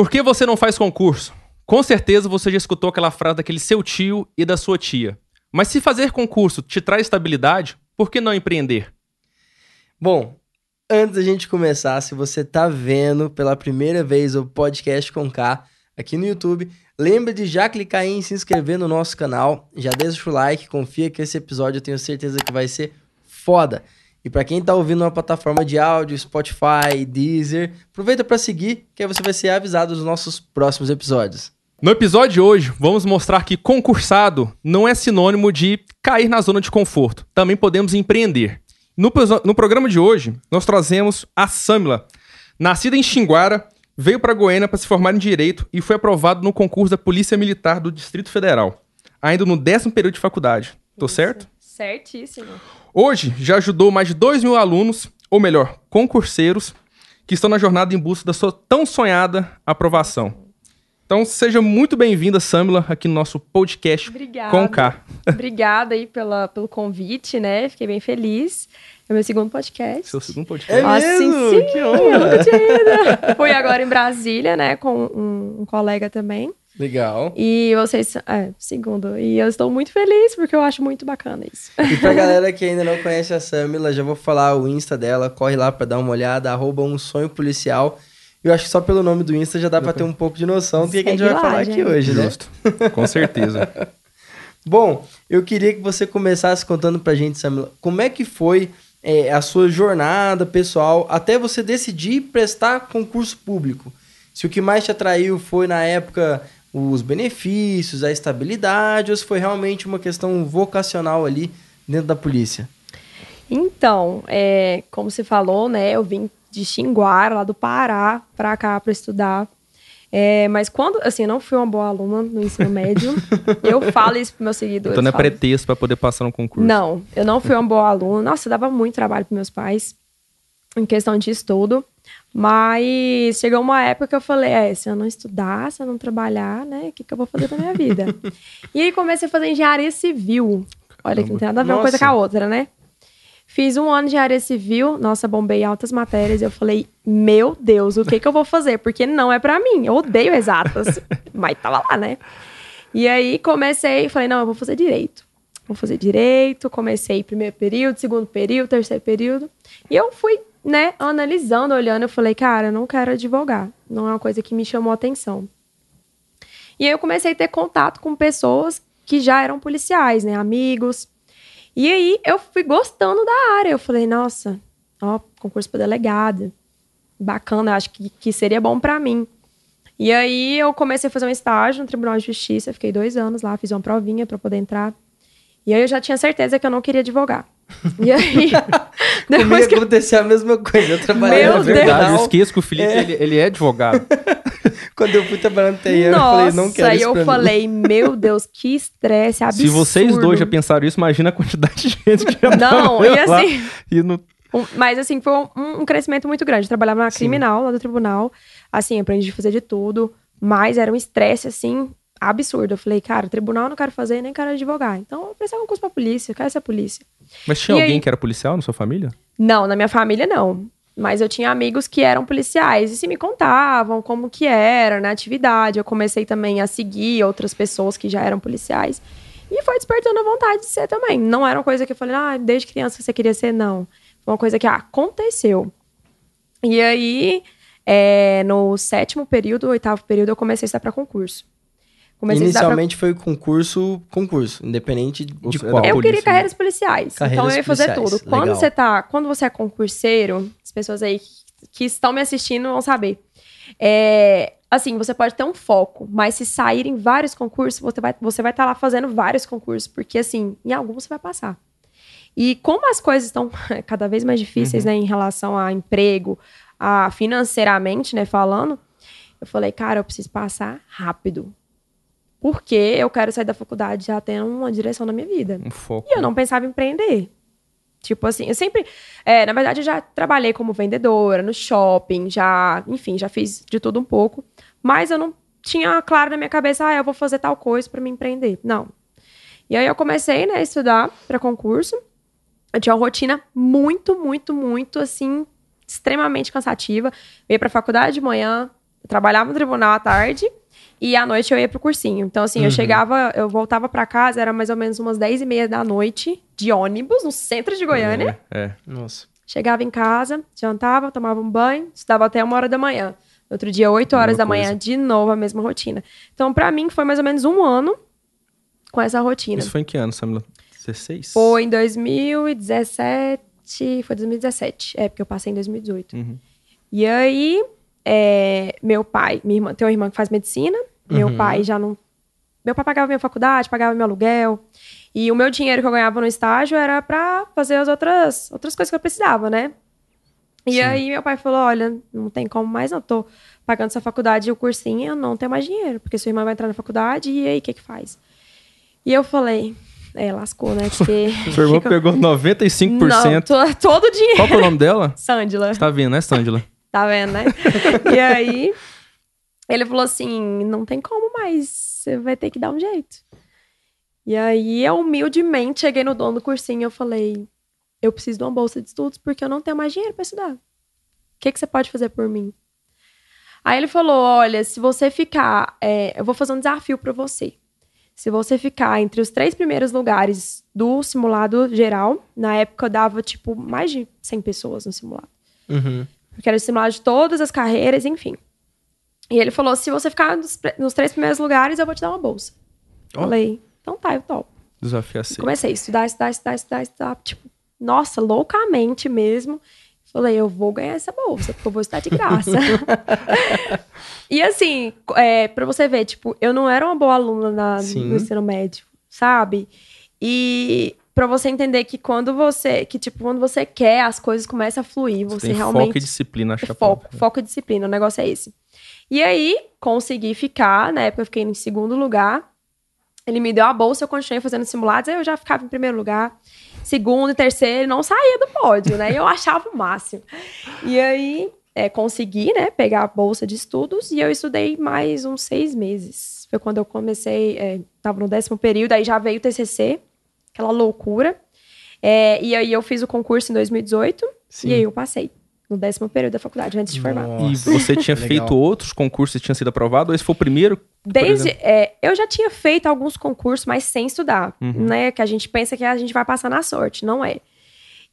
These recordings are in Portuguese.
Por que você não faz concurso? Com certeza você já escutou aquela frase daquele seu tio e da sua tia. Mas se fazer concurso te traz estabilidade, por que não empreender? Bom, antes da gente começar, se você tá vendo pela primeira vez o podcast com K aqui no YouTube, lembre de já clicar em se inscrever no nosso canal, já deixa o like, confia que esse episódio eu tenho certeza que vai ser foda. E para quem tá ouvindo uma plataforma de áudio, Spotify, Deezer, aproveita para seguir, que aí você vai ser avisado dos nossos próximos episódios. No episódio de hoje, vamos mostrar que concursado não é sinônimo de cair na zona de conforto. Também podemos empreender. No, no programa de hoje, nós trazemos a Samila. Nascida em Xinguara, veio para Goiânia para se formar em Direito e foi aprovado no concurso da Polícia Militar do Distrito Federal, ainda no décimo período de faculdade. Tô Isso. certo? Certíssimo. Hoje, já ajudou mais de 2 mil alunos, ou melhor, concurseiros, que estão na jornada em busca da sua tão sonhada aprovação. Então, seja muito bem-vinda, Samila, aqui no nosso podcast Obrigada. com K. Obrigada aí pela, pelo convite, né? Fiquei bem feliz. É meu segundo podcast. Seu segundo podcast. É mesmo? Assim, sim, que honra. Eu nunca tinha ido. Fui agora em Brasília, né? Com um, um colega também. Legal. E vocês, é, segundo. E eu estou muito feliz porque eu acho muito bacana isso. E pra galera que ainda não conhece a Samila, já vou falar o Insta dela, corre lá para dar uma olhada, arroba um sonho policial. Eu acho que só pelo nome do Insta já dá para ter um pouco de noção do que, que a gente vai lá, falar gente. aqui hoje, né? Justo. Com certeza. Bom, eu queria que você começasse contando pra gente, Samila, como é que foi é, a sua jornada pessoal até você decidir prestar concurso público. Se o que mais te atraiu foi, na época, os benefícios, a estabilidade, ou se foi realmente uma questão vocacional ali dentro da polícia? Então, é, como você falou, né, eu vim de Xinguara, lá do Pará, para cá para estudar. É, mas quando, assim, eu não fui uma boa aluna no ensino médio, eu falo isso para meus seguidores. Então não é pretexto para poder passar no concurso. Não, eu não fui uma boa aluna. Nossa, dava muito trabalho para meus pais em questão de estudo. Mas chegou uma época que eu falei, é, se eu não estudar, se eu não trabalhar, né, o que, que eu vou fazer da minha vida? e aí comecei a fazer engenharia civil. Olha, que não tem nada a ver uma coisa com a outra, né? Fiz um ano de área civil, nossa, bombei altas matérias. Eu falei, meu Deus, o que que eu vou fazer? Porque não é para mim. Eu odeio exatas. mas tava lá, né? E aí comecei, falei, não, eu vou fazer direito. Vou fazer direito. Comecei primeiro período, segundo período, terceiro período. E eu fui, né, analisando, olhando. Eu falei, cara, eu não quero advogar. Não é uma coisa que me chamou atenção. E aí eu comecei a ter contato com pessoas que já eram policiais, né? Amigos e aí eu fui gostando da área. Eu falei, nossa, ó, concurso para delegada. Bacana, acho que, que seria bom para mim. E aí eu comecei a fazer um estágio no Tribunal de Justiça, fiquei dois anos lá, fiz uma provinha para poder entrar. E aí eu já tinha certeza que eu não queria advogar. E aí. depois que aconteceu a mesma coisa. Eu trabalhei Meu na verdade, eu esqueço que o Felipe é. Ele, ele é advogado. Quando eu fui trabalhando no TI, eu falei, não quero isso. Aí eu falei, meu Deus, que estresse absurdo. Se vocês dois já pensaram isso, imagina a quantidade de gente que já Não, e assim. E no... Um, mas assim, foi um, um, crescimento muito grande. Eu trabalhava na Sim. criminal, lá do tribunal. Assim, aprendi a fazer de tudo. Mas era um estresse, assim, absurdo. Eu falei, cara, tribunal eu não quero fazer, nem quero advogar. Então, eu preciso um curso pra polícia, eu quero ser polícia. Mas tinha e alguém aí... que era policial na sua família? Não, na minha família não. Mas eu tinha amigos que eram policiais e se me contavam como que era na atividade. Eu comecei também a seguir outras pessoas que já eram policiais. E foi despertando a vontade de ser também. Não era uma coisa que eu falei, ah, desde criança você queria ser, não. Foi uma coisa que aconteceu. E aí, é, no sétimo período, oitavo período, eu comecei a estar para concurso. Comecei Inicialmente pra... foi concurso, concurso, independente de qual. Eu queria carreiras policiais. Carreiras então eu ia fazer tudo. Quando você tá, quando você é concurseiro, as pessoas aí que estão me assistindo vão saber. É, assim, você pode ter um foco, mas se saírem vários concursos, você vai você vai estar tá lá fazendo vários concursos, porque assim, em alguns você vai passar. E como as coisas estão cada vez mais difíceis, uhum. né, em relação a emprego, a financeiramente, né, falando, eu falei, cara, eu preciso passar rápido porque eu quero sair da faculdade já tendo uma direção na minha vida. Um foco. E eu não pensava em empreender. Tipo assim, eu sempre. É, na verdade, eu já trabalhei como vendedora no shopping, já, enfim, já fiz de tudo um pouco. Mas eu não tinha claro na minha cabeça, ah, eu vou fazer tal coisa para me empreender. Não. E aí eu comecei, né, a estudar para concurso. Eu tinha uma rotina muito, muito, muito, assim, extremamente cansativa. Eu ia pra faculdade de manhã, trabalhava no tribunal à tarde e à noite eu ia pro cursinho. Então, assim, eu Uhum. chegava, eu voltava pra casa, era mais ou menos umas 10 e meia da noite, de ônibus, no centro de Goiânia. É, é. Nossa. Chegava em casa, jantava, tomava um banho, estudava até uma hora da manhã. No Outro dia, 8 horas da manhã, de novo a mesma rotina. Então, pra mim, foi mais ou menos um ano com essa rotina. Isso foi em que ano, Samila? 16? Foi em 2017. Foi 2017. É, porque eu passei em 2018. Uhum. E aí, é, meu pai, minha irmã, tem uma irmã que faz medicina. Meu Uhum. pai já não. Meu pai pagava minha faculdade, pagava meu aluguel. E o meu dinheiro que eu ganhava no estágio era pra fazer as outras, outras coisas que eu precisava, né? E Sim. aí meu pai falou: olha, não tem como mais, não. Tô pagando sua faculdade e o cursinho, eu não tenho mais dinheiro, porque sua irmã vai entrar na faculdade, e aí o que que faz? E eu falei, é, lascou, né? Porque. Sua irmã pegou 95%. Não, to- todo o dinheiro. Qual é o nome dela? Sândila. Você tá vendo, né, Sândila? Tá vendo, né? e aí, ele falou assim: não tem como mais, você vai ter que dar um jeito. E aí, eu humildemente cheguei no dono do cursinho e eu falei: eu preciso de uma bolsa de estudos porque eu não tenho mais dinheiro pra estudar. O que, que você pode fazer por mim? Aí ele falou: olha, se você ficar, é, eu vou fazer um desafio pra você. Se você ficar entre os três primeiros lugares do simulado geral, na época eu dava, tipo, mais de 100 pessoas no simulado Uhum. porque era simulado de todas as carreiras, enfim. E ele falou: se você ficar nos, nos três primeiros lugares, eu vou te dar uma bolsa. Ó. Falei, então tá, eu topo. Desafio aceito. Comecei a estudar, estudar, estudar, estudar, estudar, tipo, nossa, loucamente mesmo. Falei, eu vou ganhar essa bolsa, porque eu vou estudar de graça. e assim, é, pra você ver, tipo, eu não era uma boa aluna na- no ensino médio, sabe? E pra você entender que quando você, que tipo, quando você quer, as coisas começam a fluir, você, Tem realmente foco e disciplina, acho é foco, foco e disciplina, o negócio é esse. E aí, consegui ficar, na época eu fiquei em segundo lugar. Ele me deu a bolsa, eu continuei fazendo simulados, aí eu já ficava em primeiro lugar. Segundo e terceiro, não saía do pódio, né? E eu achava o máximo. E aí, é, consegui, né, pegar a bolsa de estudos e eu estudei mais uns seis meses. Foi quando eu comecei, é, tava no décimo período, aí já veio o TCC, aquela loucura. É, e aí eu fiz o concurso em 2018 Sim. e aí eu passei no décimo período da faculdade, antes de formar. E Nossa. você tinha Legal. feito outros concursos e tinha sido aprovado? Ou esse foi o primeiro? Desde, é, eu já tinha feito alguns concursos, mas sem estudar, Uhum. né? Que a gente pensa que a gente vai passar na sorte, não é.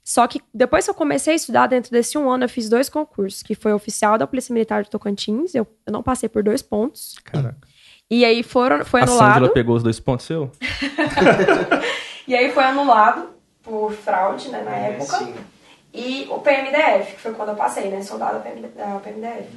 Só que depois que eu comecei a estudar, dentro desse um ano, eu fiz dois concursos, que foi oficial da Polícia Militar de Tocantins, eu, eu não passei por dois pontos, Caraca. e aí foram, foi A Sândila anulado, pegou os dois pontos seu? e aí foi anulado por fraude, né, na É, época. sim. E o PMDF, que foi quando eu passei, né? Soldado da PMD da PMDF.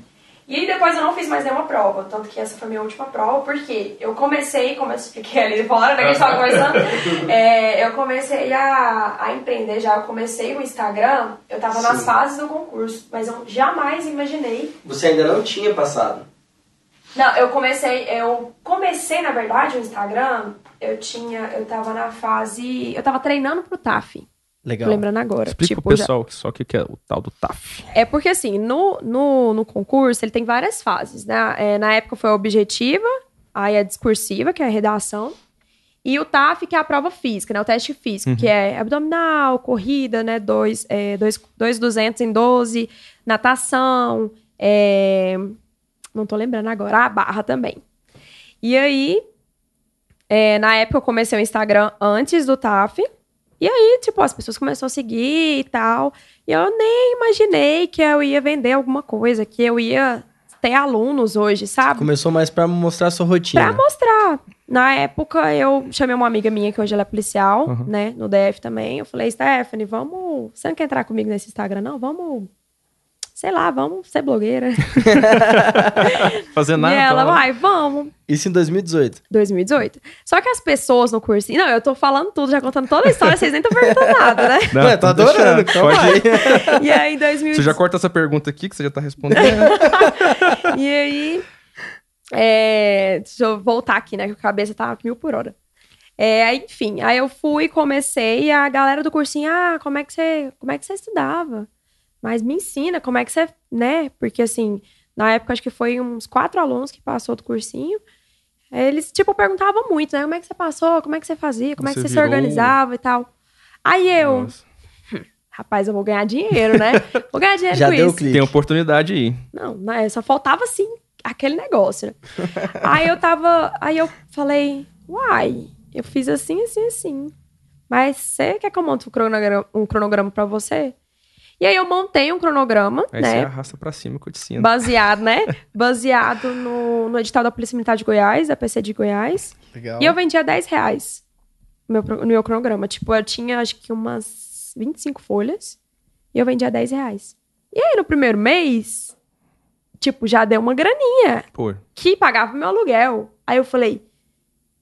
E aí depois eu não fiz mais nenhuma prova, tanto que essa foi minha última prova, porque eu comecei, como eu expliquei ali fora, né, que a gente tava conversando, é, eu comecei a, a empreender já, eu comecei o Instagram, eu tava nas Sim. fases do concurso, mas eu jamais imaginei. Você ainda não tinha passado. Não, eu comecei, eu comecei, na verdade, o Instagram, eu tinha, eu tava na fase, eu tava treinando pro TAF, Legal. lembrando agora. Explica tipo, pro já- pessoal que só o que é o tal do TAF. É porque, assim, no, no, no concurso, ele tem várias fases, né? É, na época foi a objetiva, aí a discursiva, que é a redação, e o TAF, que é a prova física, né? O teste físico, que é abdominal, corrida, né? Dois, é, dois, dois 200 em 12, natação, é, não tô lembrando agora, a barra também. E aí, é, na época eu comecei o Instagram antes do TAF, e aí, tipo, as pessoas começaram a seguir e tal, e eu nem imaginei que eu ia vender alguma coisa, que eu ia ter alunos hoje, sabe? Começou mais pra mostrar sua rotina. Pra mostrar. Na época, eu chamei uma amiga minha, que hoje ela é policial, Uhum. né? No DF também. Eu falei, Stephanie, vamos. Você não quer entrar comigo nesse Instagram, não? Vamos. Sei lá, vamos ser blogueira. Fazer nada. e ela, então, vai, vamos. Isso em 2018. 2018. Só que as pessoas no cursinho. Não, eu tô falando tudo, já contando toda a história, vocês nem estão perguntando nada, né? Não, Ué, tô tô adorando. Então Pode vai. ir. E aí, 2018. Você já corta essa pergunta aqui, que você já tá respondendo. E aí, é, deixa eu voltar aqui, né? Que a cabeça tá mil por hora. É, enfim, aí eu fui, comecei, e a galera do cursinho, ah, como é que você, como é que você estudava? Mas me ensina, como é que você, né? Porque assim, na época acho que foi uns quatro alunos que passou do cursinho. Eles, tipo, perguntavam muito, né? Como é que você passou? Como é que você fazia? Como é que Você você virou- se organizava e tal? Aí eu, rapaz, eu vou ganhar dinheiro, né? Vou ganhar dinheiro Já com deu isso. clique. Tem oportunidade aí. Não, né, só faltava sim aquele negócio, né? aí eu tava. Aí eu falei, uai, eu fiz assim, assim, assim. Mas você quer que eu monte um cronograma, um cronograma pra você? E aí eu montei um cronograma, Aí né? você arrasta pra cima eu te ensino. Baseado, né? Baseado no, no edital da Polícia Militar de Goiás, da PC de Goiás. Legal. E eu vendia 10 reais no meu, no meu cronograma. Tipo, eu tinha acho que umas 25 folhas e eu vendia 10 reais. E aí, no primeiro mês, tipo, já deu uma graninha Pô, que pagava meu aluguel. Aí eu falei,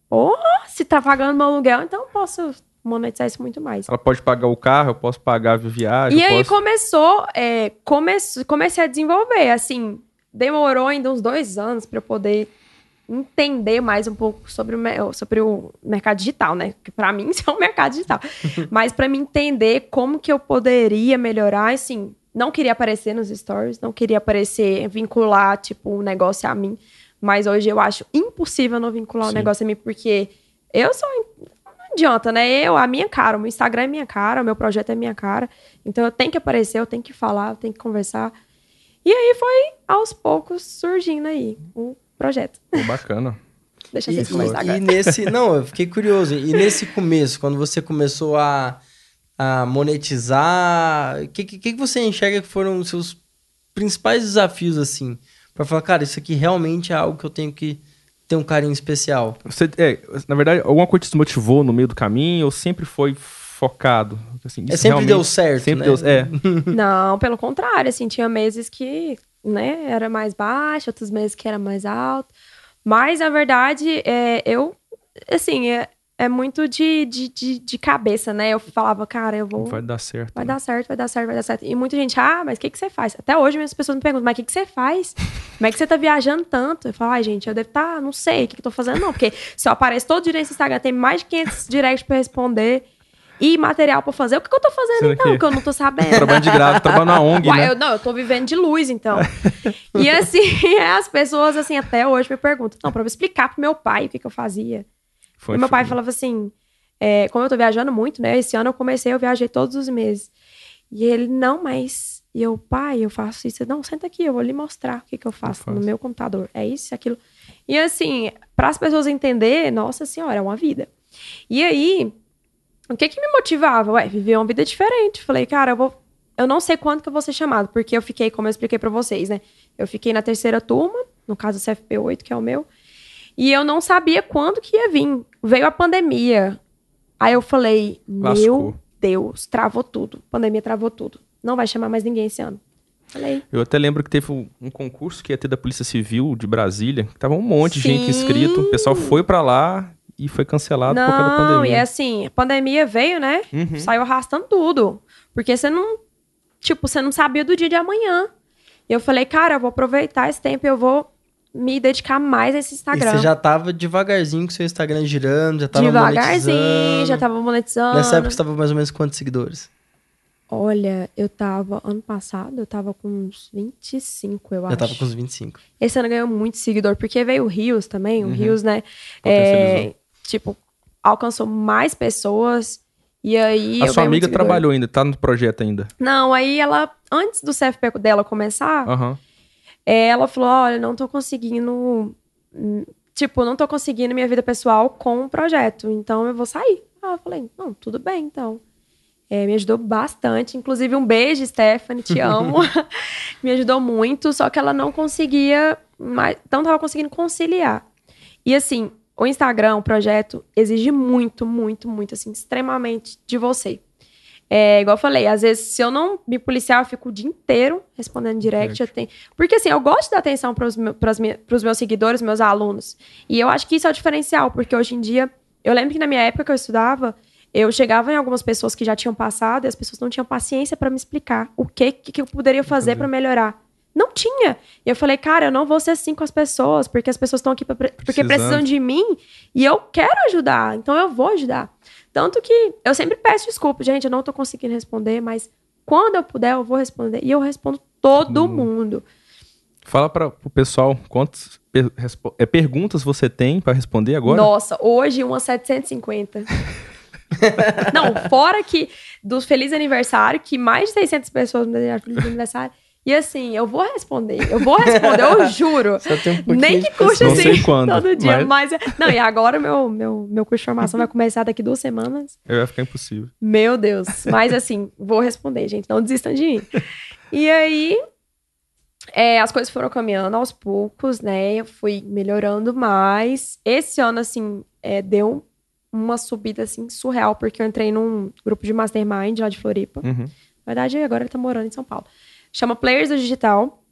porra, se tá pagando meu aluguel, então eu posso monetizar isso muito mais. ela pode pagar o carro, eu posso pagar a viagem. E eu aí posso... começou, é, come- comecei a desenvolver, assim, demorou ainda uns dois anos para eu poder entender mais um pouco sobre o, me- sobre o mercado digital, né? Que para mim isso é um mercado digital. Mas para mim entender como que eu poderia melhorar, assim, não queria aparecer nos stories, não queria aparecer, vincular, tipo, um negócio a mim. Mas hoje eu acho impossível não vincular o Sim. negócio a mim, porque eu sou. Não adianta, né? Eu, a minha cara, o meu Instagram é minha cara, o meu projeto é minha cara. Então eu tenho que aparecer, eu tenho que falar, eu tenho que conversar. E aí foi aos poucos surgindo aí o projeto. Pô, bacana. Deixa E, vocês começar e- e nesse. Não, eu fiquei curioso. E nesse começo, quando você começou a, a monetizar, o que, que, que você enxerga que foram os seus principais desafios, assim? Pra falar, cara, isso aqui realmente é algo que eu tenho que ter um carinho especial. Você, é, na verdade, alguma coisa te motivou no meio do caminho ou sempre foi focado? Assim, É sempre deu certo, Sempre né? deu, é, Não, pelo contrário, assim, tinha meses que, né, era mais baixo, outros meses que era mais alto. Mas, na verdade, é, eu, assim, é, é muito de, de, de, de cabeça, né? Eu falava, cara, eu vou... vai dar certo. Vai né? dar certo, vai dar certo, vai dar certo. E muita gente, ah, mas o que, que você faz? Até hoje as pessoas me perguntam, mas o que, que você faz? Como é que você tá viajando tanto? Eu falo, ai, gente, eu devo estar, não sei o que, que eu tô fazendo, não. Porque se eu apareço todo dia nesse Instagram, tem mais de 500 directs pra responder e material pra fazer. O que, que eu tô fazendo, Sendo então? que- Que eu não tô sabendo. Trabalhando de graça, trabalhando na ONG, Uai, né? eu, não, eu tô vivendo de luz, então. e assim, as pessoas, assim, até hoje me perguntam, não, pra eu explicar pro meu pai o que, que eu fazia. Foi, e meu pai falava assim, é, como eu tô viajando muito, né? Esse ano eu comecei, eu viajei todos os meses. E ele, não, mas... E eu, pai, eu faço isso. Não, senta aqui, eu vou lhe mostrar o que, que eu faço faço. no meu computador. É isso, aquilo. E assim, para as pessoas entenderem, nossa senhora, é uma vida. E aí, o que que me motivava? Ué, viver uma vida diferente. Falei, cara, eu vou... Eu não sei quando que eu vou ser chamado, porque eu fiquei, como eu expliquei pra vocês, né? Eu fiquei na terceira turma, no caso o CFP8, que é o meu, e eu não sabia quando que ia vir. Veio a pandemia. Aí eu falei, Lascou. meu Deus, travou tudo. Pandemia travou tudo. Não vai chamar mais ninguém esse ano. Falei, Eu até lembro que teve um, um concurso que ia ter da Polícia Civil de Brasília, que tava um monte de gente inscrito, o pessoal foi pra lá e foi cancelado por causa da não, pandemia. e assim, a pandemia veio, né? Uhum. Saiu arrastando tudo. Porque você não, tipo, você não sabia do dia de amanhã. E eu falei, cara, eu vou aproveitar esse tempo e eu vou me dedicar mais a esse E Instagram. você já tava devagarzinho com seu Instagram girando, já tava Devagarzinho, monetizando. já tava monetizando. Nessa época você tava mais ou menos quantos seguidores? Olha, eu tava, ano passado, eu tava com uns 25, eu Já acho. tava com uns 25. Esse ano ganhou muito seguidor, porque veio o Rios também. O Uhum. Rios, né? Potencializou. É, tipo, alcançou mais pessoas. E aí. A eu sua amiga trabalhou ainda, tá no projeto ainda. Não, aí ela, antes do CFP dela começar, Aham. Ela falou: olha, não tô conseguindo. Tipo, não tô conseguindo minha vida pessoal com o projeto. Então eu vou sair. Ah, eu falei, não, tudo bem, então. É, me ajudou bastante. Inclusive, um beijo, Stephanie, te amo. me ajudou muito, só que ela não conseguia, mais, não tava conseguindo conciliar. E assim, o Instagram, o projeto, exige muito, muito, muito, assim, extremamente de você. É, igual eu falei, às vezes, se eu não me policiar, eu fico o dia inteiro respondendo direct. Eu tenho... Porque, assim, eu gosto de dar atenção para os meus seguidores, meus alunos. E eu acho que isso é o diferencial, porque hoje em dia, eu lembro que na minha época que eu estudava, eu chegava em algumas pessoas que já tinham passado e as pessoas não tinham paciência para me explicar o que que eu poderia fazer para melhorar. Não tinha. E eu falei, cara, eu não vou ser assim com as pessoas, porque as pessoas estão aqui pra, porque Precisando. precisam de mim e eu quero ajudar, então eu vou ajudar. Tanto que eu sempre peço desculpa, gente, eu não tô conseguindo responder, mas quando eu puder, eu vou responder. E eu respondo todo Todo mundo. Fala para o pessoal quantas per- é, perguntas você tem pra responder agora. Nossa, hoje umas 750. não, fora que do feliz aniversário, que mais de 600 pessoas me desejaram feliz aniversário. E assim, eu vou responder. Eu vou responder, eu juro. Só tem um pouquinho Nem que custe Não assim sei quando, todo dia. mas- Mas... Não, e agora meu, meu, meu curso de formação vai começar daqui duas semanas. Eu ia ficar impossível. Meu Deus. Mas assim, vou responder, gente. Não desistam de mim. E aí, é, as coisas foram caminhando aos poucos, né? Eu fui melhorando mais. Esse ano, assim, é, deu uma subida, assim, surreal, porque eu entrei num grupo de mastermind lá de Floripa. Uhum. Na verdade, agora ele tá morando em São Paulo. Chama Players do Digital.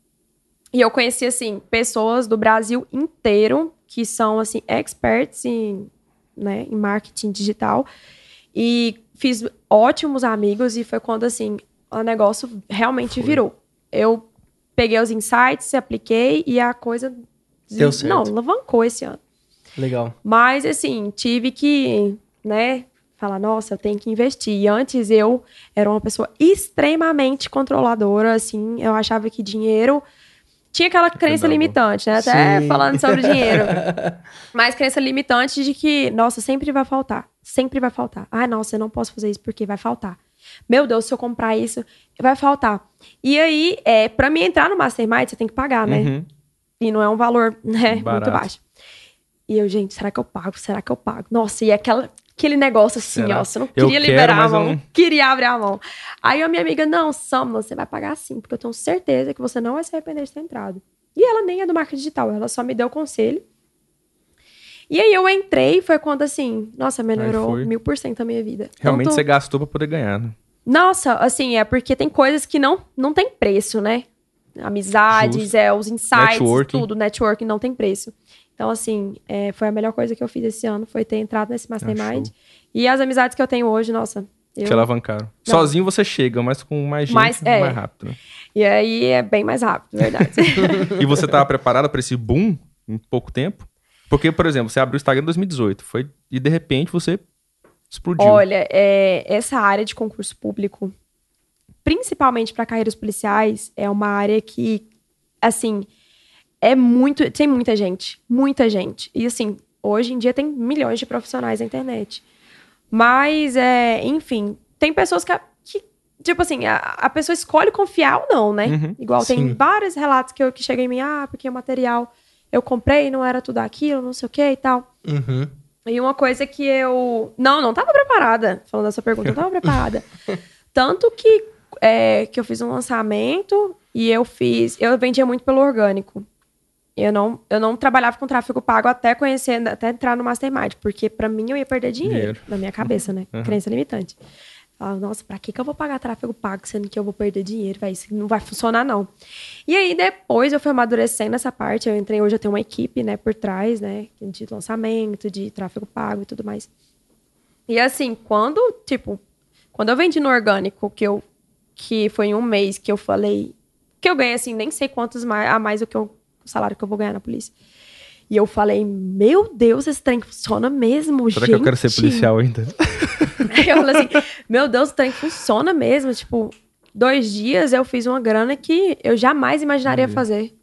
E eu conheci, assim, pessoas do Brasil inteiro que são, assim, experts em, né, em marketing digital. E fiz ótimos amigos e foi quando, assim, o negócio realmente Foi. virou. Eu peguei os insights, apliquei e a coisa... Deu certo. Não, alavancou esse ano. Legal. Mas, assim, tive que, né, falar, nossa, eu tenho que investir. E antes eu era uma pessoa extremamente controladora, assim, eu achava que dinheiro. Tinha aquela crença bom. limitante, né? Até Sim. falando sobre dinheiro. Mas crença limitante de que, nossa, sempre vai faltar. Sempre vai faltar. Ai, nossa, eu não posso fazer isso porque vai faltar. Meu Deus, se eu comprar isso, vai faltar. E aí, é, para mim entrar no Mastermind, você tem que pagar, né? Uhum. E não é um valor, né, muito baixo. E eu, gente, será que eu pago? Será que eu pago? Nossa, e aquela, aquele negócio assim, Será? ó, você não Eu queria quero, liberar a mão, não- queria abrir a mão. Aí a minha amiga, não, Sam, você vai pagar sim, porque eu tenho certeza que você não vai se arrepender de ter entrado. E ela nem é do marketing digital, ela só me deu conselho. E aí eu entrei, foi quando assim, nossa, melhorou mil por cento a minha vida. Realmente Tanto- você gastou pra poder ganhar, né? nossa, assim, é porque tem coisas que não, não tem preço, né? Amizades, Justo. é, os insights, Networking. tudo, networking não tem preço. Então, assim, é, foi a melhor coisa que eu fiz esse ano, foi ter entrado nesse Mastermind. show. e as amizades que eu tenho hoje, nossa. Eu... Te alavancaram. Sozinho você chega, mas com mais gente, Mais- é. mais rápido. né? E aí é bem mais rápido, verdade. E você tava preparado pra esse boom em pouco tempo? Porque, por exemplo, você abriu o Instagram em 2018 foi, e de repente você explodiu. Olha, é, essa área de concurso público, principalmente para carreiras policiais, é uma área que, assim, é muito. Tem muita gente. Muita gente. E, assim, hoje em dia tem milhões de profissionais na internet. Mas, é, enfim, tem pessoas que, que tipo assim, a, a pessoa escolhe confiar ou não, né? Uhum. Igual Sim. tem vários relatos que, eu, que chegam em mim, ah, porque o material eu comprei, não era tudo aquilo, não sei o que e tal. Uhum. E uma coisa que eu. Não, não tava preparada. Falando dessa pergunta, não tava preparada. Tanto que, é, que eu fiz um lançamento e eu fiz. Eu vendia muito pelo orgânico. Eu não, eu não trabalhava com tráfego pago até conhecer, até entrar no Mastermind, porque pra mim eu ia perder dinheiro, Dinheiro. na minha cabeça, né? Uhum. Crença limitante. Falava, nossa, pra que, que eu vou pagar tráfego pago sendo que eu vou perder dinheiro? Véio? Isso não vai funcionar, não. E aí, depois eu fui amadurecendo essa parte. Eu entrei, hoje eu tenho uma equipe, né, por trás, né, de lançamento, de tráfego pago e tudo mais. E assim, quando, tipo, quando eu vendi no orgânico, que eu, que foi em um mês que eu falei, que eu ganhei, assim, nem sei quantos mais, a mais do que eu, o salário que eu vou ganhar na polícia. E eu falei, meu Deus, esse trem funciona mesmo, Será gente. que eu quero ser policial ainda? Aí eu falei assim, meu Deus, o trem funciona mesmo. Tipo, dois dias eu fiz uma grana que eu jamais imaginaria Entendi. fazer.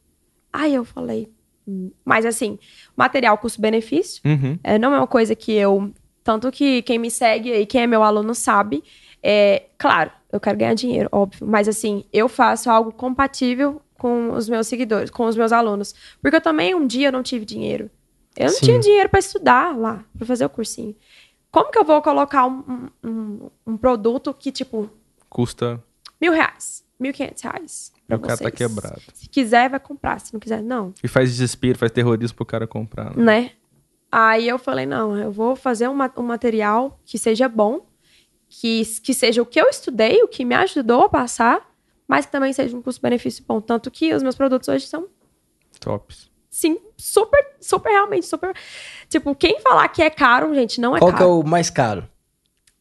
Aí eu falei, hum. mas assim, material custo-benefício. Uhum. É, não é uma coisa que eu. Tanto que quem me segue e quem é meu aluno sabe. É, claro, eu quero ganhar dinheiro, óbvio. Mas assim, eu faço algo compatível com os meus seguidores, com os meus alunos. Porque eu também um dia não tive dinheiro. Eu não Sim. tinha dinheiro para estudar lá, para fazer o cursinho. Como que eu vou colocar um, um, um- produto que, tipo, Custa. mil reais, mil quinhentos reais? E pra o cara tá quebrado. Se quiser, vai comprar. Se não quiser, não. E faz desespero, faz terrorismo pro cara comprar. né? né? Aí eu falei, não, eu vou fazer um, um material que seja bom, que, que seja o que eu estudei, o que me ajudou a passar, mas que também seja um custo-benefício bom. Tanto que os meus produtos hoje são, Tops. sim, super, super, realmente, super... Tipo, quem falar que é caro, gente, não é Qual que é caro. o mais caro?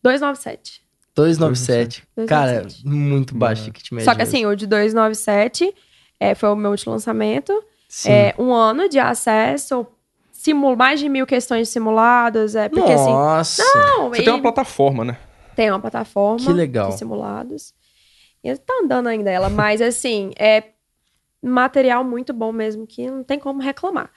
297. 297. 297. Cara, muito baixo Não. ticket médio. Só que assim, o de 297 é, foi o meu último lançamento. Sim. É um ano de acesso, simu mais de mil questões simuladas. É, porque assim... Nossa. Não, Você e- tem uma plataforma, né? Tem uma plataforma Que legal. de simulados. E tá andando ainda ela, mas assim, é material muito bom mesmo, que não tem como reclamar.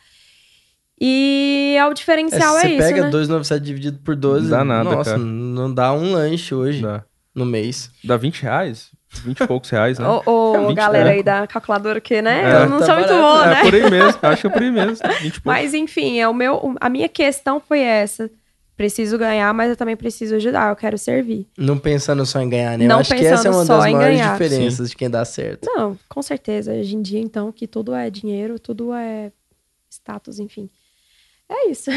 E é o É, diferencial é, você isso, pega né? 297 dividido por 12, Dá nada, nossa, cara. não dá um lanche hoje. Dá. no mês. Dá 20 reais? 20 e poucos reais, né? Ô, É, 20 galera aí da calculadora que, né? É, eu não tá sou muito boa, É né? por aí mesmo, acho que é por aí mesmo. 20 poucos. Mas enfim, é o meu, a minha questão foi essa. Preciso ganhar, mas eu também preciso ajudar, eu quero servir. Não pensando só em ganhar, né? Não Eu acho que essa é uma das maiores ganhar. diferenças de quem dá certo. Não, com certeza. Hoje em dia, então, que tudo é dinheiro, tudo é status, enfim. É isso.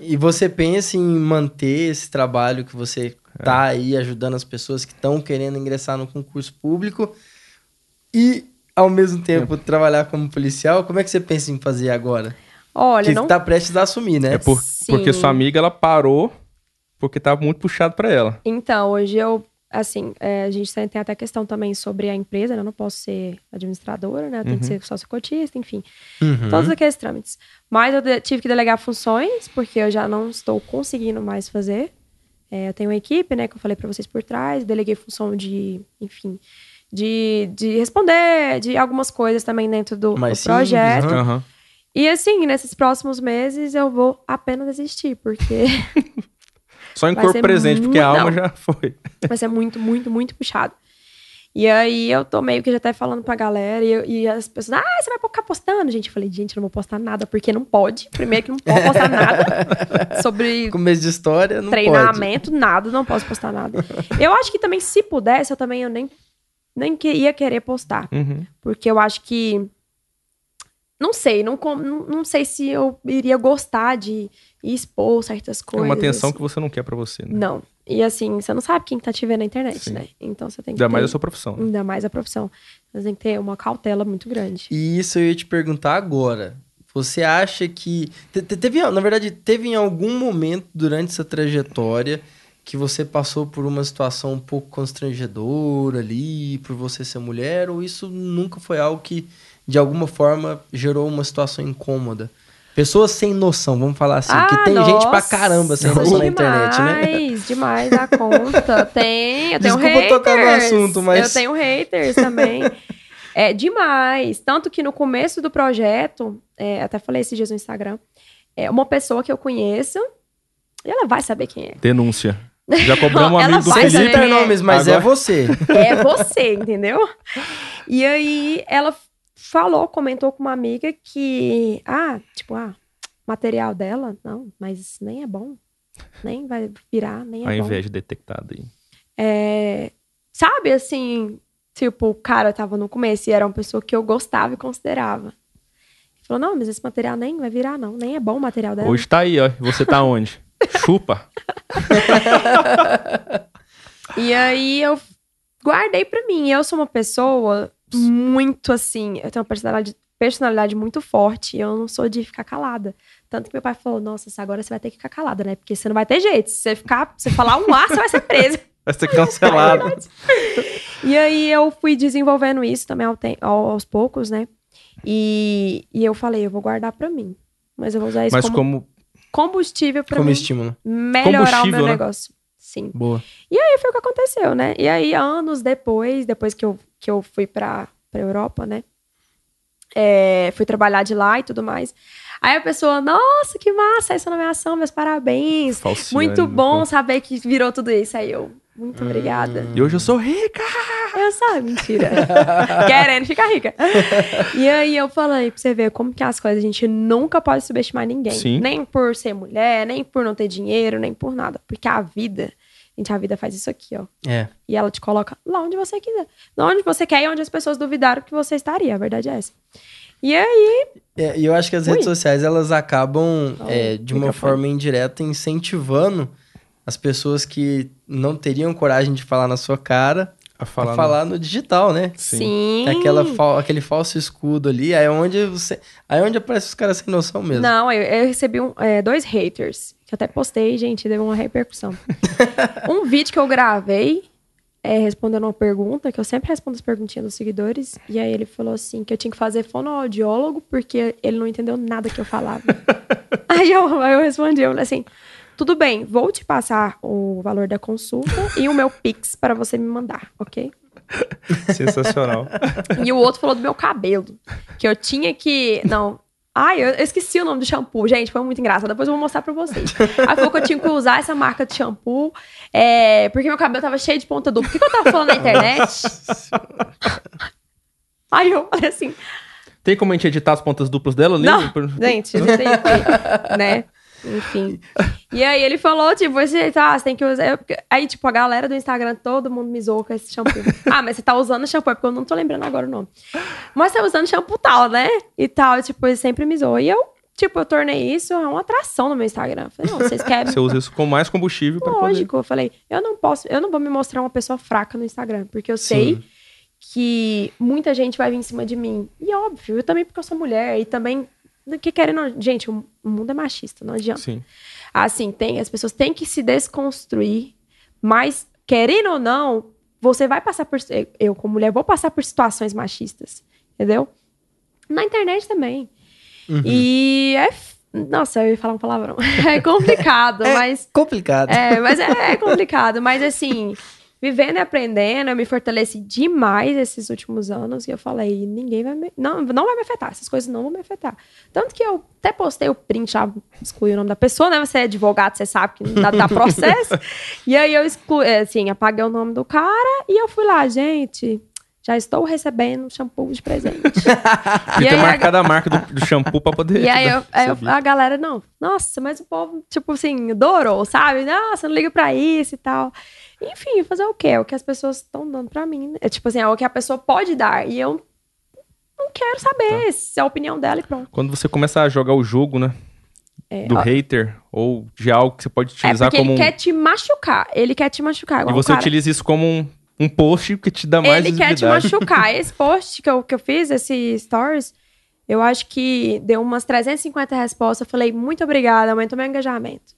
E você pensa em manter esse trabalho que você É. tá aí ajudando as pessoas que estão querendo ingressar no concurso público e, ao mesmo tempo, trabalhar como policial? Como é que você pensa em fazer agora? Olha, que não tá prestes a assumir, né? É por- Sim. porque sua amiga, ela parou porque tava muito puxado pra ela. Então, hoje eu, assim, é, a gente tem até questão também sobre a empresa, né? Eu não posso ser administradora, né? Eu tenho que ser sócio cotista, enfim. Uhum. Todos aqueles trâmites. Mas eu tive que delegar funções, porque eu já não estou conseguindo mais fazer. É, eu tenho uma equipe, né, que eu falei pra vocês por trás, deleguei função de, enfim, de, de responder, de algumas coisas também dentro do, do simples, projeto. Uhum. E assim, nesses próximos meses eu vou apenas desistir, porque Só em corpo presente, porque a muito- alma não. já foi. vai ser muito, muito, muito puxado. E aí eu tô meio que já até falando pra galera e, eu- e as pessoas, ah, você vai ficar postando, gente. Eu falei, gente, eu não vou postar nada, porque não pode. Primeiro que não pode postar nada sobre Começo de história, não pode. treinamento, nada, não posso postar nada. Eu acho que também, se pudesse, eu também eu nem, nem ia querer postar. Uhum. Porque eu acho que. Não sei, não, com- não, não sei se eu iria gostar de expor certas É coisas. uma atenção assim. que você não quer pra você, né? Não. E assim, você não sabe quem tá te vendo na internet, Sim. né? Então você tem que. Ainda mais ter- a sua profissão. né? Ainda mais a profissão. Você tem que ter uma cautela muito grande. E isso eu ia te perguntar agora. Você acha que. te- te- Teve, na verdade, teve em algum momento durante essa trajetória que você passou por uma situação um pouco constrangedora ali, por você ser mulher, ou isso nunca foi algo que, de alguma forma, gerou uma situação incômoda? Pessoas sem noção, vamos falar assim, que Ah, tem gente pra nossa, caramba sem noção na internet, né? Demais, demais da conta. Tem, eu tenho Desculpa haters. tocar no assunto, mas- Eu tenho haters também. É demais. Tanto que no começo do projeto, é, até falei esses dias no Instagram, é uma pessoa que eu conheço, e ela vai saber quem é. Denúncia. Já cobramos um amigo do Felipe. é. nomes, mas é Agora- você. É você, entendeu? E aí ela falou, comentou com uma amiga que, ah, tipo, ah, material dela, não, mas nem é bom. Nem vai virar, nem é A bom. inveja detectada aí. É, sabe, assim, tipo, o cara tava no começo e era uma pessoa que eu gostava e considerava. Ele falou, não, mas esse material nem vai virar, não. Nem é bom o material dela. Hoje tá aí, ó. Você tá onde? Chupa. E aí eu guardei pra mim. Eu sou uma pessoa muito assim, eu tenho uma personalidade, personalidade muito forte. Eu não sou de ficar calada. Tanto que meu pai falou: Nossa, agora você vai ter que ficar calada, né? Porque você não vai ter jeito. Se você ficar, se você falar um A, você vai ser presa. Vai ser cancelado. E aí eu fui desenvolvendo isso também aos poucos, né? E, e eu falei: Eu vou guardar pra mim. Mas eu vou usar isso Mas como, como. combustível pra Como mim estímulo. melhorar o meu né? negócio. Sim. Boa. E aí foi o que aconteceu, né? E aí, anos depois, depois que eu, que eu fui pra, pra Europa, né? É, fui trabalhar de lá e tudo mais. Aí a pessoa, nossa, que massa essa nomeação, meus parabéns. Falciane, Muito né? bom saber que virou tudo isso. Aí eu, muito obrigada. E hoje eu sou rica. Eu sabe, mentira. Querendo ficar rica. E aí eu falei pra você ver como que as coisas, a gente nunca pode subestimar ninguém. Sim. Nem por ser mulher, nem por não ter dinheiro, nem por nada. Porque a vida, gente, a vida faz isso aqui, ó. É. E ela te coloca lá onde você quiser. Lá onde você quer e onde as pessoas duvidaram que você estaria. A verdade é essa. E aí, É, e eu acho que as Ui. redes sociais elas acabam, Oh, é, de uma forma indireta, incentivando as pessoas que não teriam coragem de falar na sua cara A a falar. falar no digital, né? Sim. sim. Tem aquela fal- aquele falso escudo ali, aí é onde você. Aí é onde aparece os caras sem noção mesmo. Não, eu, eu recebi um- é, dois haters. Que eu até postei, gente, deu uma repercussão. um vídeo que eu gravei, é, respondendo uma pergunta, que eu sempre respondo as perguntinhas dos seguidores. E aí ele falou assim, que eu tinha que fazer fonoaudiólogo, porque ele não entendeu nada que eu falava. aí, eu, aí eu respondi, eu falei assim, tudo bem, vou te passar o valor da consulta e o meu Pix para você me mandar, ok? Sensacional. E o outro falou do meu cabelo. Que eu tinha que. Não. Ai, eu esqueci o nome do shampoo, gente, foi muito engraçado. Depois eu vou mostrar pra vocês. Aí falou que eu tinha que usar essa marca de shampoo, é, porque meu cabelo tava cheio de ponta dupla. O que, que eu tava falando na internet? Aí eu falei assim, Tem como a gente editar as pontas duplas dela? Não, gente, não tem, né? Enfim. E aí ele falou, tipo, você, tá, você tem que usar. eu- Aí, tipo, a galera do Instagram, todo mundo me zoou com esse shampoo. ah, mas você tá usando shampoo, é porque eu não tô lembrando agora o nome. Mas você tá usando shampoo tal, né? E tal, tipo, ele sempre me zoou. E eu, tipo, eu tornei isso uma atração no meu Instagram. Falei, não, vocês querem. Você usa isso com mais combustível pra poder... Lógico, eu falei, eu não posso, eu não vou me mostrar uma pessoa fraca no Instagram, porque eu sei que muita gente vai vir em cima de mim. E óbvio, eu também porque eu sou mulher e também que querendo, gente, o mundo é machista, não adianta. Sim. Assim, tem, as pessoas têm que se desconstruir, mas querendo ou não, você vai passar por eu como mulher vou passar por situações machistas, entendeu? Na internet também. E é nossa, eu ia falar um palavrão. É complicado, É mas complicado. é, mas é, é complicado. Mas assim, vivendo e aprendendo, eu me fortaleci demais esses últimos anos. E eu falei, ninguém vai me. Não, não vai me afetar. Essas coisas não vão me afetar. Tanto que eu até postei o print, já excluí o nome da pessoa, né? Você é advogado, você sabe que não dá, dá processo. e aí eu excluí, assim, apaguei o nome do cara e eu fui lá, gente. Já estou recebendo shampoo de presente. E ter marcado a marca do, do shampoo pra poder... e aí, eu- aí eu- a galera, não, nossa, mas o povo, tipo assim, adorou, sabe? Nossa, não liga pra isso e tal. Enfim, fazer o quê? É o que as pessoas estão dando pra mim. né? É tipo assim, é o que a pessoa pode dar. E eu não quero saber se é a opinião dela e pronto. Quando você começa a jogar o jogo, né? É, Do ó, hater ou de algo que você pode é utilizar porque como ele um... quer te machucar. Ele quer te machucar. E você cara. utiliza isso como um, um post que te dá mais Ele quer te machucar. Esse post que eu, que eu fiz, esse stories, eu acho que deu umas 350 respostas. Eu falei, muito obrigada, aumentou meu engajamento.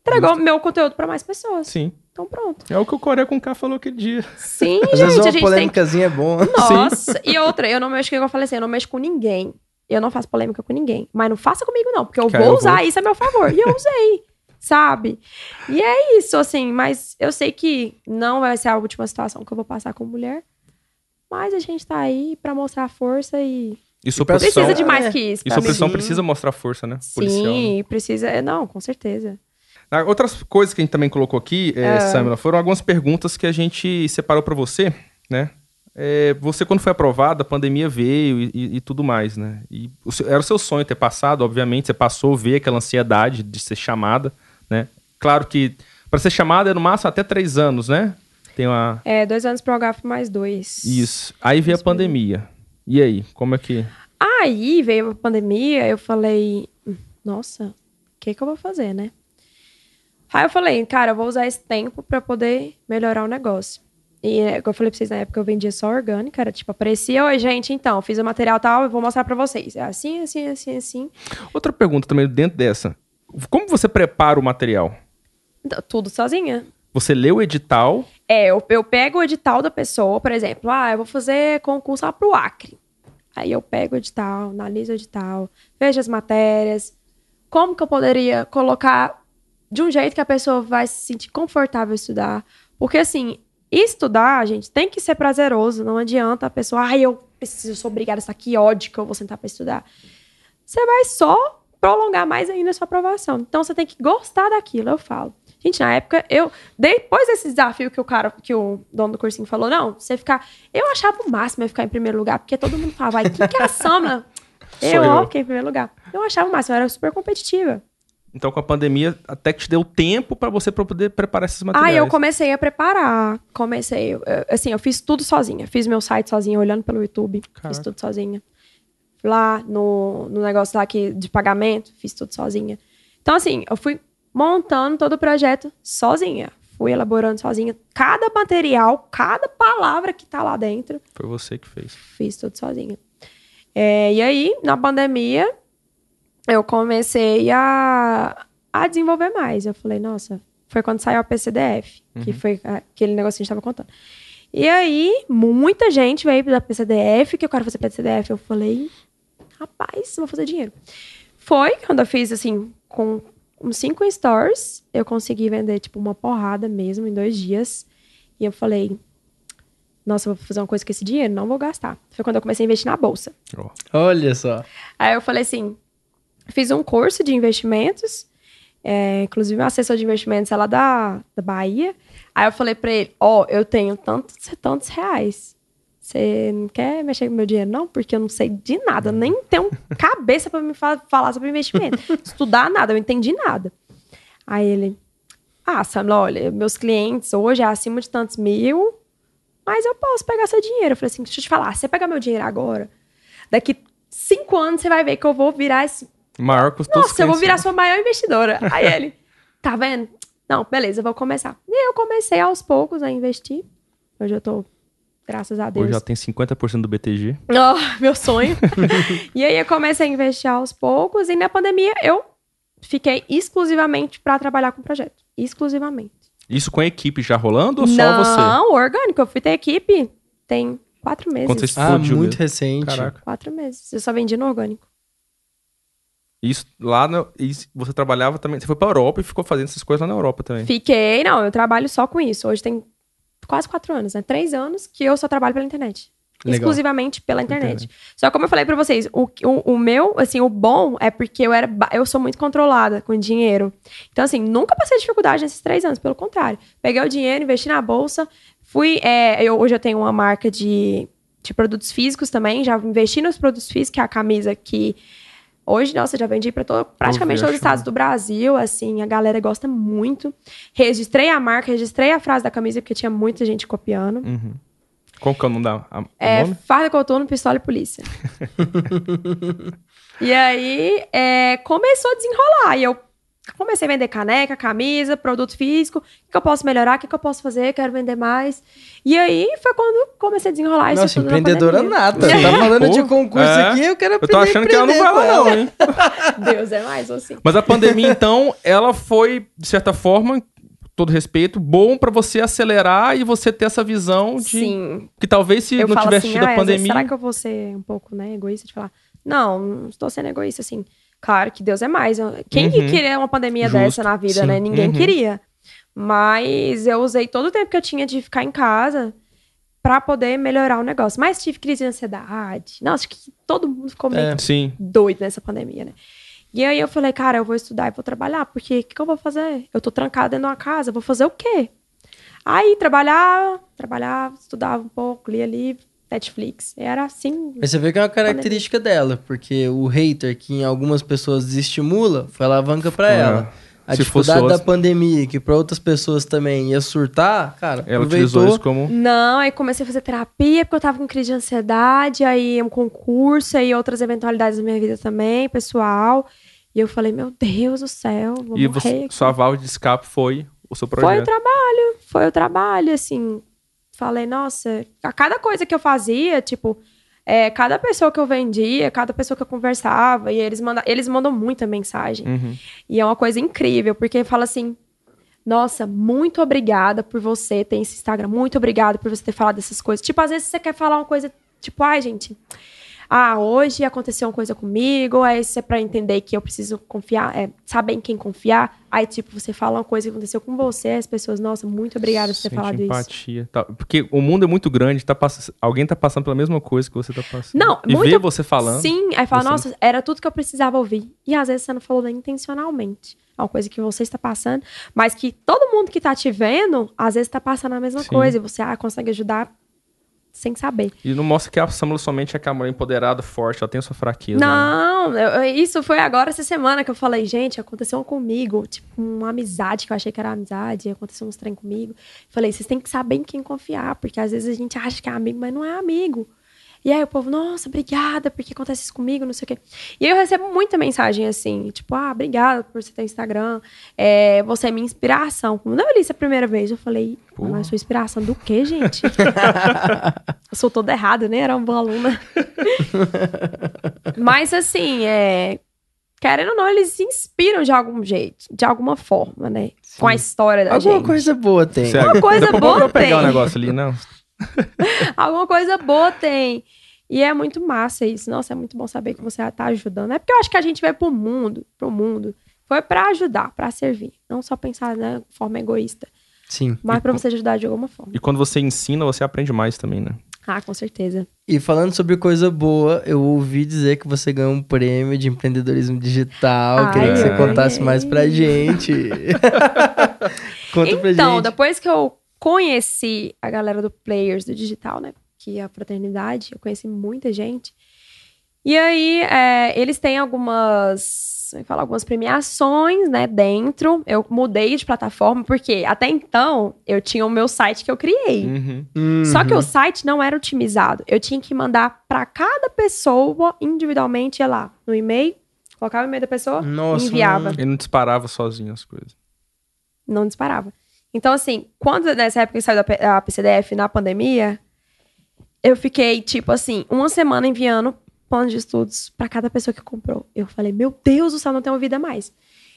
Entregou meu conteúdo pra mais pessoas. Sim. Então pronto. É o que o Coreia com K falou aquele dia. Sim, Às gente, vezes a uma gente tem polêmicazinha é bom. Nossa, e outra, eu não mexo, eu falei assim, eu não mexo com ninguém. Eu não faço polêmica com ninguém. Mas não faça comigo, não, porque eu vou eu usar vou. isso a meu favor. E eu usei, sabe? E é isso, assim, mas eu sei que não vai ser a última situação que eu vou passar como mulher. Mas a gente tá aí pra mostrar força e. E sua. Precisa de mais é. que isso. E sua Sim. precisa mostrar força, né? Policial, né? Sim, precisa. Não, com certeza. Ah, Outras coisas que a gente também colocou aqui, é, Samila, foram algumas perguntas que a gente separou pra você, né? É, você, quando foi aprovado, a pandemia veio e, e- e tudo mais, né? E o seu- era o seu sonho ter passado, obviamente, você passou a ver aquela ansiedade de ser chamada, né? Claro que para ser chamada é no máximo até três anos, né? Tem uma. É, dois anos pro HF mais dois. Isso. Aí veio a pandemia. E aí, como é que. Aí veio a pandemia, eu falei, "Hum, nossa, o que que eu vou fazer, né? Aí eu falei, cara, eu vou usar esse tempo pra poder melhorar o negócio. E, é, eu falei pra vocês, na época eu vendia só orgânica, era tipo, aparecia, oi, gente, então, fiz o material tal, eu vou mostrar pra vocês. É assim, assim, assim, assim. Outra pergunta também dentro dessa. Como você prepara o material? Tudo sozinha. Você lê o edital, É, eu, eu pego o edital da pessoa, por exemplo, ah, eu vou fazer concurso lá pro Acre. Aí eu pego o edital, analiso o edital, vejo as matérias, como que eu poderia colocar de um jeito que a pessoa vai se sentir confortável estudar. Porque, assim, estudar, gente, tem que ser prazeroso. Não adianta a pessoa, ai, eu preciso, eu sou obrigada a estar aqui, ódio que eu vou sentar pra estudar. Você vai só prolongar mais ainda a sua aprovação. Então, você tem que gostar daquilo, eu falo. Gente, na época, eu. Depois desse desafio que o cara, que o dono do cursinho falou, não, você ficar. Eu achava o máximo eu ficar em primeiro lugar, porque todo mundo falava, vai, quem que é a Samla? Eu, eu. fiquei em primeiro lugar. Eu achava o máximo, eu era super competitiva. Então, com a pandemia, até que te deu tempo pra você pra poder preparar esses materiais. Aí eu comecei a preparar. Comecei, assim, eu fiz tudo sozinha. Fiz meu site sozinha, olhando pelo YouTube. Fiz Caraca. tudo sozinha. Lá no, no negócio lá que, de pagamento, fiz tudo sozinha. Então, assim, eu fui montando todo o projeto sozinha. Fui elaborando sozinha. Cada material, cada palavra que tá lá dentro, Foi você que fez. fiz tudo sozinha. É, e aí, na pandemia, eu comecei a, a desenvolver mais. Eu falei, nossa, foi quando saiu a PCDF, que foi aquele negócio que a gente tava contando. E aí, muita gente veio da PCDF, que eu quero fazer PCDF. Eu falei, rapaz, vou fazer dinheiro. Foi quando eu fiz, assim, com uns cinco stores, eu consegui vender, tipo, uma porrada mesmo em dois dias. E eu falei, nossa, vou fazer uma coisa com esse dinheiro, não vou gastar. Foi quando eu comecei a investir na bolsa. Ó. Olha só. Aí eu falei assim, fiz um curso de investimentos, é, inclusive uma assessor de investimentos é lá da, da Bahia. Aí eu falei pra ele, ó, eu tenho tantos, tantos reais. Você não quer mexer com meu dinheiro, não? Porque eu não sei de nada, nem tenho cabeça pra me fa- falar sobre investimento. Estudar nada, eu não entendi nada. Aí ele, ah, Samla, olha, meus clientes hoje é acima de tantos mil, mas eu posso pegar seu dinheiro. Eu falei assim, deixa eu te falar, se você pegar meu dinheiro agora, daqui cinco anos você vai ver que eu vou virar esse Maior teus nossa, eu vou virar sua maior investidora. Aí ele, tá vendo? Não, beleza, eu vou começar. E eu comecei aos poucos a investir. Hoje eu tô, graças a Deus. Hoje já tem 50% do BTG. Oh, meu sonho. e aí eu comecei a investir aos poucos. E na pandemia eu fiquei exclusivamente pra trabalhar com projeto. Exclusivamente. Isso com a equipe já rolando ou só você? Não, orgânico. Eu fui ter equipe tem quatro meses. Quando você Ah, muito mesmo. recente. Caraca. Quatro meses. Eu só vendi no orgânico. Isso lá no, isso, você trabalhava também. Você foi pra Europa e ficou fazendo essas coisas lá na Europa também. Fiquei, não, eu trabalho só com isso. Hoje tem quase quatro anos, né? Três anos que eu só trabalho pela internet. Legal. Exclusivamente pela internet. Só como eu falei pra vocês, o, o, o meu, assim, o bom é porque eu era, eu sou muito controlada com dinheiro. Então, assim, nunca passei dificuldade nesses três anos, pelo contrário. Peguei o dinheiro, investi na bolsa, fui, é, eu, hoje eu tenho uma marca de, de produtos físicos também, já investi nos produtos físicos, que é a camisa que Hoje, nossa, já vendi para praticamente vi, todos os estados do Brasil, assim, a galera gosta muito. Registrei a marca, registrei a frase da camisa, porque tinha muita gente copiando. Uhum. Qual que é o nome da a, É, nome? farda coturno, pistola e polícia. e aí, é, começou a desenrolar. E eu comecei a vender caneca, camisa, produto físico. O que, que eu posso melhorar? O que, que eu posso fazer? Quero vender mais. E aí, foi quando comecei a desenrolar isso Nossa, tudo na empreendedora pandemia. nata. Tá falando de concurso é. aqui, eu quero Eu aprender tô achando que ela não vai lá, não, hein? Deus é mais, ou assim. Mas a pandemia, então, ela foi, de certa forma, todo respeito, bom pra você acelerar e você ter essa visão de Sim, que talvez se eu não tivesse assim, tido ah, a pandemia. será que eu vou ser um pouco, né, egoísta de falar? Não, não estou sendo egoísta, assim. Claro que Deus é mais. Quem Uhum. que queria uma pandemia Justo, dessa na vida, sim. né? Ninguém Uhum. queria. Mas eu usei todo o tempo que eu tinha de ficar em casa pra poder melhorar o negócio. Mas tive crise de ansiedade. Nossa, acho que todo mundo ficou meio É. Doido nessa pandemia, né? E aí eu falei, cara, eu vou estudar e vou trabalhar, porque o que, que eu vou fazer? Eu tô trancada dentro de uma casa, vou fazer o quê? Aí trabalhava, trabalhava, estudava um pouco, lia livro, Netflix. E era assim. Mas você vê que é uma característica dela, porque o hater que em algumas pessoas desestimula, foi alavanca pra É. ela. A Se fosse dificuldade da outra- pandemia, que pra outras pessoas também ia surtar, cara, Ela utilizou aproveitou. isso como. Não, aí comecei a fazer terapia, porque eu tava com crise de ansiedade, aí um concurso, aí outras eventualidades da minha vida também, pessoal. E eu falei, meu Deus do céu, vou E morrer você, aqui. sua válvula de escape foi o seu Foi o projeto. trabalho, foi o trabalho, assim. Falei, nossa, a cada coisa que eu fazia, tipo, é, cada pessoa que eu vendia, cada pessoa que eu conversava, e eles, manda, eles mandam muita mensagem. Uhum. E é uma coisa incrível, porque fala assim: Nossa, muito obrigada por você ter esse Instagram, muito obrigada por você ter falado dessas coisas. Tipo, às vezes você quer falar uma coisa, tipo, ai, gente. Ah, hoje aconteceu uma coisa comigo, aí isso é pra entender que eu preciso confiar, é, saber em quem confiar. Aí, tipo, você fala uma coisa que aconteceu com você, as pessoas, nossa, muito obrigada por ter falado isso. empatia. Tá, porque o mundo é muito grande, tá pass... alguém tá passando pela mesma coisa que você tá passando. Não, e muito- ver você falando. Sim, aí fala, Você- nossa, era tudo que eu precisava ouvir. E às vezes você não falou nem intencionalmente. É uma coisa que você está passando, mas que todo mundo que tá te vendo, às vezes tá passando a mesma Sim. coisa. E você ah, consegue ajudar sem saber. E não mostra que a Samula somente é aquela mulher empoderada, forte, ela tem a sua fraqueza. né? Não, eu- eu- isso foi agora essa semana que eu falei, gente, aconteceu comigo, tipo, uma amizade que eu achei que era amizade, aconteceu uns trem comigo. Falei, vocês têm que saber em quem confiar, porque às vezes a gente acha que é amigo, mas não é amigo. E aí o povo, nossa, obrigada, porque acontece isso comigo, não sei o quê. E aí eu recebo muita mensagem assim, tipo, ah, obrigada por você ter Instagram, é, você é minha inspiração. Quando eu li isso a primeira vez, eu falei, Porra. mas sua inspiração do quê, gente? eu sou toda errada, né? Era uma boa aluna. Mas assim, é. Querendo ou não, eles se inspiram de algum jeito, de alguma forma, né? Com a história da Alguma gente. coisa boa tem. Sério. Uma coisa boa eu vou pegar o tem. negócio ali, não. Alguma coisa boa tem. E é muito massa isso. Nossa, é muito bom saber que você tá ajudando. É porque eu acho que a gente vai pro mundo, pro mundo. Foi pra ajudar, pra servir. Não só pensar né, de forma egoísta. Sim. Mas pra co- você ajudar de alguma forma. E quando você ensina, você aprende mais também, né? Ah, com certeza. E falando sobre coisa boa, eu ouvi dizer que você ganhou um prêmio de empreendedorismo digital. Ai, Queria que você contasse mais pra gente. Conta pra então, gente. depois que eu conheci a galera do Players do Digital, né? Que é a fraternidade, eu conheci muita gente. E aí, é, eles têm algumas, é que fala, algumas premiações, né, dentro. Eu mudei de plataforma, porque até então eu tinha o meu site que eu criei. Uhum. Só que Uhum. o site não era otimizado. Eu tinha que mandar para cada pessoa individualmente, ia lá, no e-mail, colocava o e-mail da pessoa, Nossa, enviava. Ele não disparava sozinho as coisas. não disparava. Então, assim, quando nessa época que saiu da a PCDF na pandemia, eu fiquei, tipo assim, uma semana enviando plano de estudos para cada pessoa que comprou. Eu falei, meu Deus do céu, não tenho vida mais.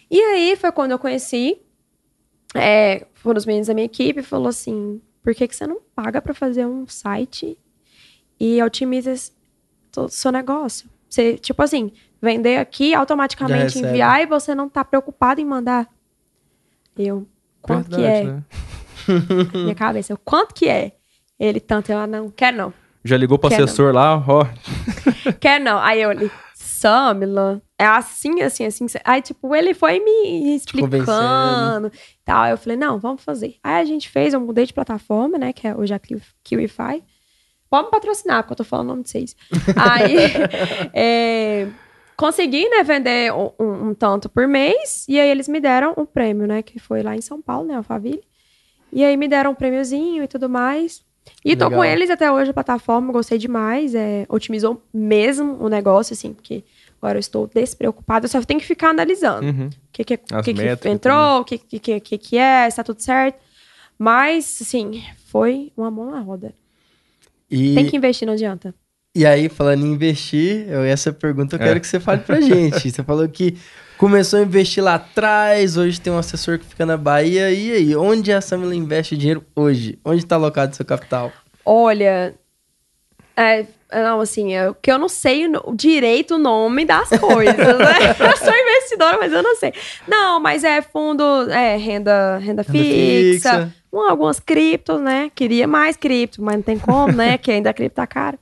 E aí foi quando eu conheci, é, foram os meninos da minha equipe e falou assim: por que, que você não paga para fazer um site e otimiza todo o seu negócio? Você, tipo assim, vender aqui, automaticamente enviar e você não tá preocupado em mandar. Eu, quanto que é? né? Minha cabeça, eu, quanto que é? Ele, tanto, eu, ah, não, quer não. Já ligou pro Quer não. assessor lá, ó. Quer não. Aí eu, ele, Samila, é assim, assim, assim. Aí, tipo, ele foi me explicando e tal. Aí eu falei, não, vamos fazer. Aí a gente fez, eu mudei de plataforma, né, que é hoje a Kiwi- Kiwify. Pode me patrocinar, porque eu tô falando o nome de vocês. Aí, é, consegui, né, vender um, um- tanto por mês. E aí eles me deram um prêmio, né, que foi lá em São Paulo, né, Alphaville. E aí me deram um prêmiozinho e tudo mais. E tô Legal. com eles até hoje a plataforma, gostei demais. É, otimizou mesmo o negócio, assim, porque agora eu estou despreocupada, eu só tenho que ficar analisando. Uhum. O que, que, As que, que entrou, o que, que, que, que que é, se tá tudo certo. Mas, assim, foi uma mão na roda. E, Tem que investir, não adianta. E aí, falando em investir, eu, essa pergunta eu É. quero que você fale pra gente. Você falou que começou a investir lá atrás, hoje tem um assessor que fica na Bahia. E aí, onde a Samila investe o dinheiro hoje? Onde tá alocado o seu capital? Olha, é, não, assim, é, que eu não sei o direito o nome das coisas, né? Eu sou investidora, mas eu não sei. Não, mas é fundo, é renda, renda, Renda fixa, um, algumas criptos, né? Queria mais cripto, mas não tem como, né? que ainda a cripto tá cara.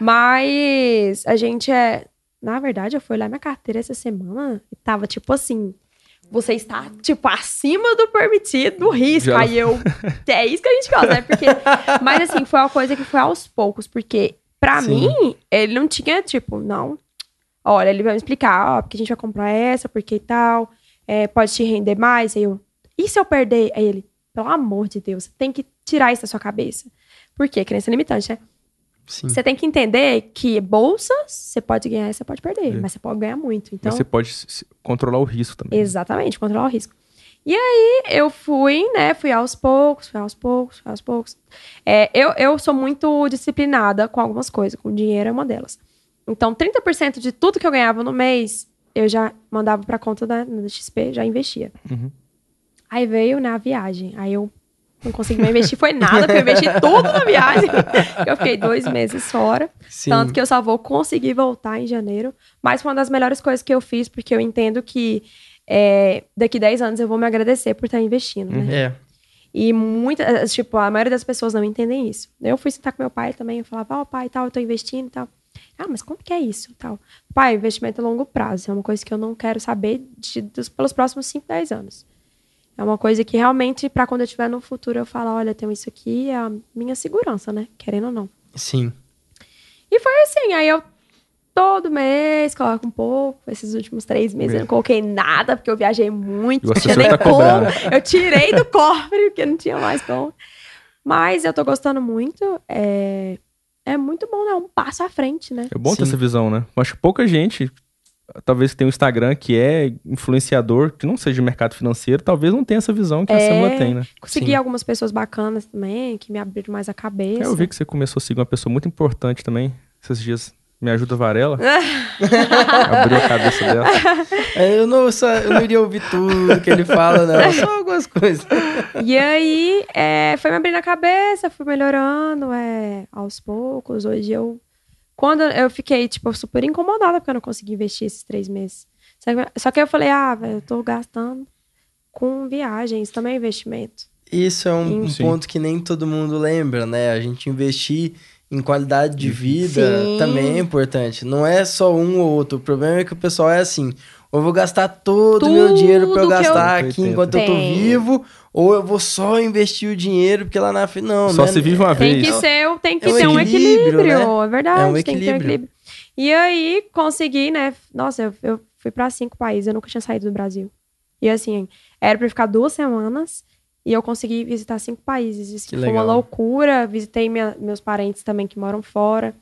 Mas a gente é. Na verdade, eu fui olhar minha carteira essa semana e tava tipo assim. Você está, tipo, acima do permitido, do risco. Já- Aí eu. É isso que a gente gosta, né? Porque. Mas assim, foi uma coisa que foi aos poucos, porque pra Sim. mim, ele não tinha, tipo, não. Olha, ele vai me explicar, ó, porque a gente vai comprar essa, porque e tal. é, pode te render mais. Aí eu. E se eu perder? Aí ele, pelo amor de Deus, tem que tirar isso da sua cabeça. Por quê? Crença limitante, né? Sim. Você tem que entender que bolsa, você pode ganhar e você pode perder, É. mas você pode ganhar muito. Então, Mas você pode controlar o risco também. exatamente, controlar o risco. E aí, eu fui, né? Fui aos poucos, fui aos poucos, fui aos poucos. É, eu, eu sou muito disciplinada com algumas coisas, com dinheiro é uma delas. Então, 30% de tudo que eu ganhava no mês, eu já mandava pra conta da, da XP, já investia. Uhum. Aí veio na viagem. Aí eu não consegui mais investir, foi nada, porque eu investi tudo na viagem. Eu fiquei dois meses fora. Sim. Tanto que eu só vou conseguir voltar em janeiro. Mas foi uma das melhores coisas que eu fiz, porque eu entendo que é, daqui 10 anos eu vou me agradecer por estar investindo, né? É. E muita, tipo, a maioria das pessoas não entendem isso. Eu fui sentar com meu pai também, eu falava, ó, pai, tal, eu tô investindo e tal. Ah, mas como que é isso? Tal. Pai, investimento a longo prazo. É uma coisa que eu não quero saber de- dos- pelos próximos 5, 10 anos. É uma coisa que realmente, pra quando eu estiver no futuro, eu falo, olha, tenho isso aqui, é a minha segurança, né? Querendo ou não. Sim. E foi assim, aí eu todo mês coloco um pouco. Esses últimos três meses eu não coloquei nada, porque eu viajei muito. E não tinha nem tá como. cobrando. Eu tirei do cofre, porque não tinha mais como. Mas eu tô gostando muito. É, é muito bom, né? Um passo à frente, né? É bom ter Sim. essa visão, né? Eu acho que pouca gente, talvez que tenha um Instagram que é influenciador, que não seja de mercado financeiro, talvez não tenha essa visão que a É. Samila tem, né? Consegui Sim. algumas pessoas bacanas também, que me abriram mais a cabeça. Eu vi que você começou a seguir uma pessoa muito importante também, esses dias. Me ajuda Varela. Abriu a cabeça dela. É, Eu não, só, eu não iria ouvir tudo que ele fala, não. Só algumas coisas. E aí, é, foi me abrindo a cabeça, fui melhorando, é, aos poucos. Hoje eu. Quando eu fiquei, tipo, super incomodada porque eu não consegui investir esses três meses. Só que- eu falei, ah, velho, eu tô gastando com viagem, isso também é investimento. Isso é um, um ponto que nem todo mundo lembra, né? A gente investir em qualidade de vida Sim. também é importante. Não é só um ou outro. O problema é que o pessoal é assim: ou eu vou gastar todo o meu dinheiro pra eu que eu- gastar aqui enquanto eu tô Tem. vivo, ou eu vou só investir o dinheiro porque lá na frente. Não, Só não é- se vive uma Tem vez. que ser, tem que É um ter um equilíbrio, equilíbrio, né? é verdade, É um tem que ter um equilíbrio. equilíbrio. E aí, consegui, né? Nossa, eu, eu fui pra cinco países, eu nunca tinha saído do Brasil. E assim, era pra ficar duas semanas e eu consegui visitar cinco países. Isso Que foi uma legal. loucura. Visitei minha- meus parentes também que moram fora.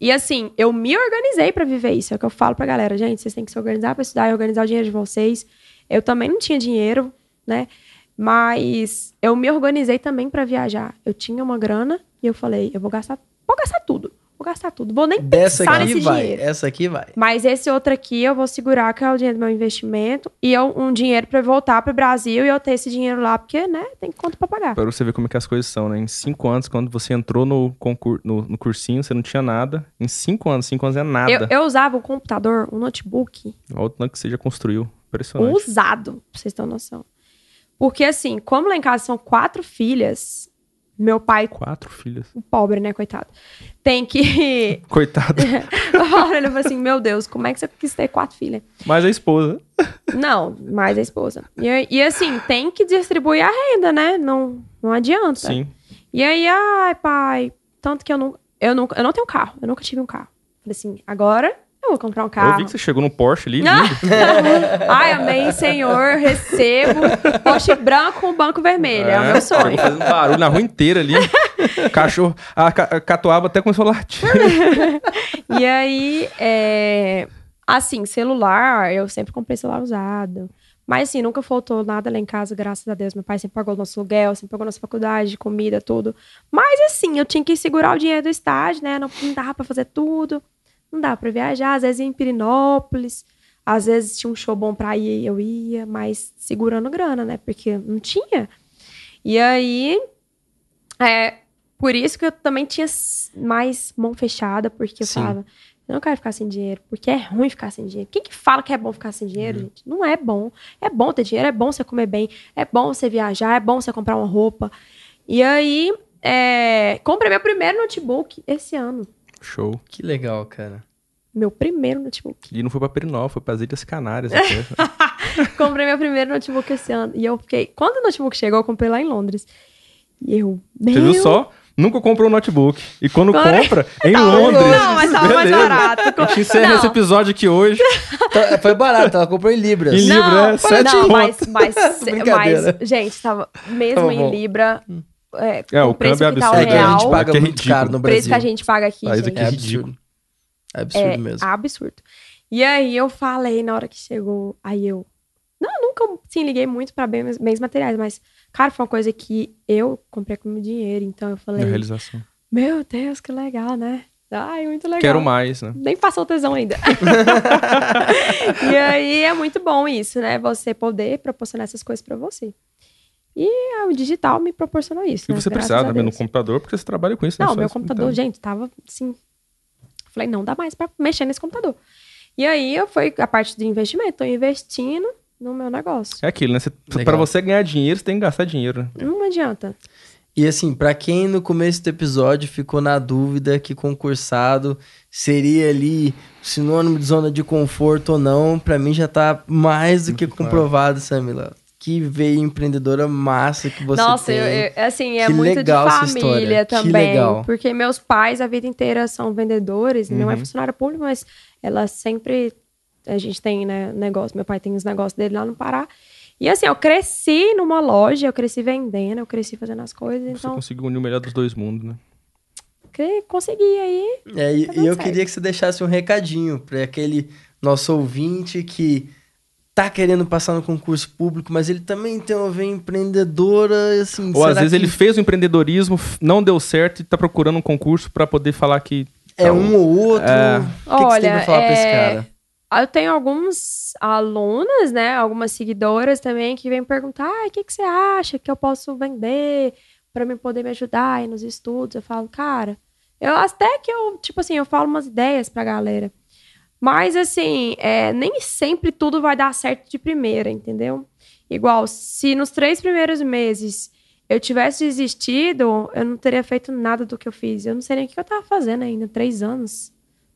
E assim, eu me organizei pra viver isso. É o que eu falo pra galera, gente, vocês têm que se organizar pra estudar e organizar o dinheiro de vocês. Eu também não tinha dinheiro, né? Mas eu me organizei também pra viajar. Eu tinha uma grana e eu falei, eu vou gastar, vou gastar tudo. Vou gastar tudo. Vou nem Dessa pensar aqui nesse vai, dinheiro. essa aqui vai. Mas esse outro aqui eu vou segurar, que é o dinheiro do meu investimento, e eu, um dinheiro pra eu voltar pro Brasil e eu ter esse dinheiro lá, porque, né, tem conta pra pagar. Pra você ver como é que as coisas são, né? Em cinco anos, quando você entrou no, concur... no, no cursinho, você não tinha nada. Em cinco anos, cinco anos é nada. Eu, eu usava um computador, um notebook, Olha o tanto que você já construiu. Impressionante. usado, pra vocês terem noção. Porque, assim, como lá em casa são quatro filhas, meu pai, Quatro filhas. o pobre, né, coitado, tem que. Coitado. Ele falou assim: Meu Deus, como é que você quis ter quatro filhas? Mas a esposa. Não, mais a esposa. E, e assim, tem que distribuir a renda, né? Não, não adianta. Sim. E aí, ai, pai, tanto que eu não, eu não, eu não tenho carro, eu nunca tive um carro. Falei assim, agora eu vou comprar um Eu carro. vi que você chegou no Porsche ali, Ah! Ai, amém, Senhor, recebo. Poste branco com banco vermelho, é, o meu sonho. Chegou fazendo barulho na rua inteira ali. Cachorro. A, a catuaba até começou a latir. E aí, é, assim, celular, eu sempre comprei celular usado. Mas assim, nunca faltou nada lá em casa, graças a Deus. Meu pai sempre pagou o nosso aluguel, sempre pagou nossa faculdade, comida, tudo. Mas assim, eu tinha que segurar o dinheiro do estágio, né? Não, não dava pra fazer tudo. Não dava pra viajar. Às vezes ia em Pirinópolis. Às vezes tinha um show bom pra ir, eu ia. Mas segurando grana, né? Porque não tinha. E aí, é, por isso que eu também tinha mais mão fechada, porque eu Sim. falava, eu não quero ficar sem dinheiro, porque é ruim ficar sem dinheiro. Quem que fala que é bom ficar sem dinheiro, gente? Não é bom. É bom ter dinheiro, é bom você comer bem, é bom você viajar, é bom você comprar uma roupa. E aí, é, comprei meu primeiro notebook esse ano. Show. Que legal, cara. Meu primeiro notebook. E não foi pra Perinol, foi pras Ilhas Canárias. comprei meu primeiro notebook esse ano. E eu fiquei. Quando o notebook chegou, eu comprei lá em Londres. E eu. Você meu viu só? Nunca comprou um notebook. E quando Quando- compra, em Tava- Londres. Não, mas tava mais Beleza. barato. A gente encerra Não. esse episódio aqui hoje. Então, foi barato, ela comprou em Libras. Em Libra, não, é sete não, mas, mas, mas, gente, tava mesmo Tava em. Libra. É, É, o preço câmbio é que tá o absurdo, É que a real, gente paga Aqui é muito caro no o preço Brasil. que a gente paga aqui, País gente, aqui É é absurdo. ridículo. É absurdo é mesmo. absurdo. E aí eu falei na hora que chegou, aí eu, não, nunca, sim, liguei muito pra bens, bens materiais, mas, cara, foi uma coisa que eu comprei com meu dinheiro, então eu É falei, a realização. meu Deus, que legal, né? Ai, muito legal. Quero mais, né? Nem passou o tesão ainda. e aí é muito bom isso, né? Você poder proporcionar essas coisas pra você. E o digital me proporcionou isso. E né? você Graças precisava também no computador, porque você trabalha com isso, né? Não, meu computador, então. gente, tava assim. Falei, não dá mais pra mexer nesse computador. E aí eu fui a parte de investimento, tô investindo no meu negócio. É aquilo, né? Pra você ganhar dinheiro, você tem que gastar dinheiro. né? Não adianta. E assim, pra quem no começo do episódio ficou na dúvida que concursado seria ali sinônimo de zona de conforto ou não, pra mim já tá mais do que comprovado, Samila. Que veio empreendedora massa que você Nossa, tem. eu, eu- assim, é Que muito legal de essa história. família Que também. legal. Porque meus pais a vida inteira são vendedores. Minha mãe é Uhum. funcionária pública, mas ela sempre. A gente tem, né, negócio. Meu pai tem os negócios dele lá no Pará. E assim, eu cresci numa loja, eu cresci vendendo, eu cresci fazendo as coisas. Você Então, conseguiu unir o melhor dos dois mundos, né? consegui aí. É, e, Tá e eu certo. queria que você deixasse um recadinho para aquele nosso ouvinte que tá querendo passar no concurso público, mas ele também tem uma veia empreendedora, assim, Ou às vezes que ele fez o empreendedorismo, não deu certo e tá procurando um concurso pra poder falar que. é um ou outro. É. O que, que você tem Olha, pra falar pra esse é, cara? Eu tenho alguns alunas, né? Algumas seguidoras também que vêm perguntar: ah, o que, que você acha que eu posso vender para me poder me ajudar aí nos estudos? Eu falo, cara, eu até que eu, tipo assim, eu falo umas ideias pra galera. Mas assim, é, nem sempre tudo vai dar certo de primeira, entendeu? Igual, se nos três primeiros meses eu tivesse desistido, eu não teria feito nada do que eu fiz. Eu não sei nem o que eu tava fazendo ainda, três anos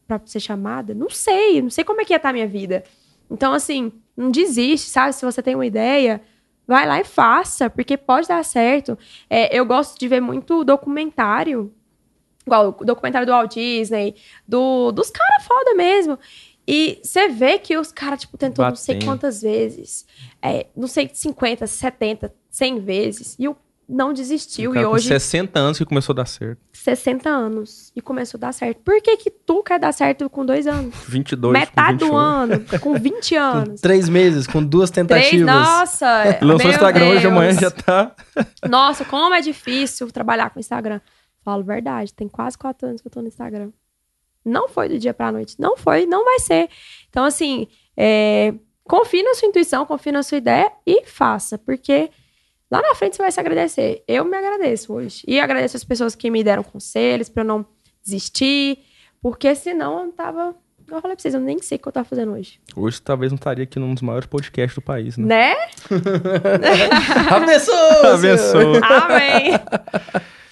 pra ser chamada. Não sei, não sei como é que ia estar a minha vida. Então, assim, não desiste, sabe? Se você tem uma ideia, vai lá e faça, porque pode dar certo. É, eu gosto de ver muito documentário, igual o documentário do Walt Disney, do, dos caras foda mesmo. E você vê que os caras, tipo, tentou não sei quantas vezes. É, não sei, 50, 70, 100 vezes. E o não desistiu. E com hoje, 60 anos que começou a dar certo. 60 anos. E começou a dar certo. Por que que tu quer dar certo com dois anos? 22, Metade com 21. do ano, com 20 anos. Três meses, com duas Três, tentativas. nossa. Lançou o Instagram hoje, Deus. amanhã já tá. Nossa, como é difícil trabalhar com Instagram. Falo verdade, tem quase quatro anos que eu tô no Instagram. Não foi do dia pra noite. Não foi, não vai ser. Então, assim, é, confie na sua intuição, confie na sua ideia e faça. Porque lá na frente você vai se agradecer. Eu me agradeço hoje. E agradeço as pessoas que me deram conselhos pra eu não desistir. Porque senão eu não tava. Eu falei pra vocês, eu nem sei o que eu tava fazendo hoje. Hoje talvez não estaria aqui num dos maiores podcasts do país, né? Né? Abençoa! Abençoa. Amém.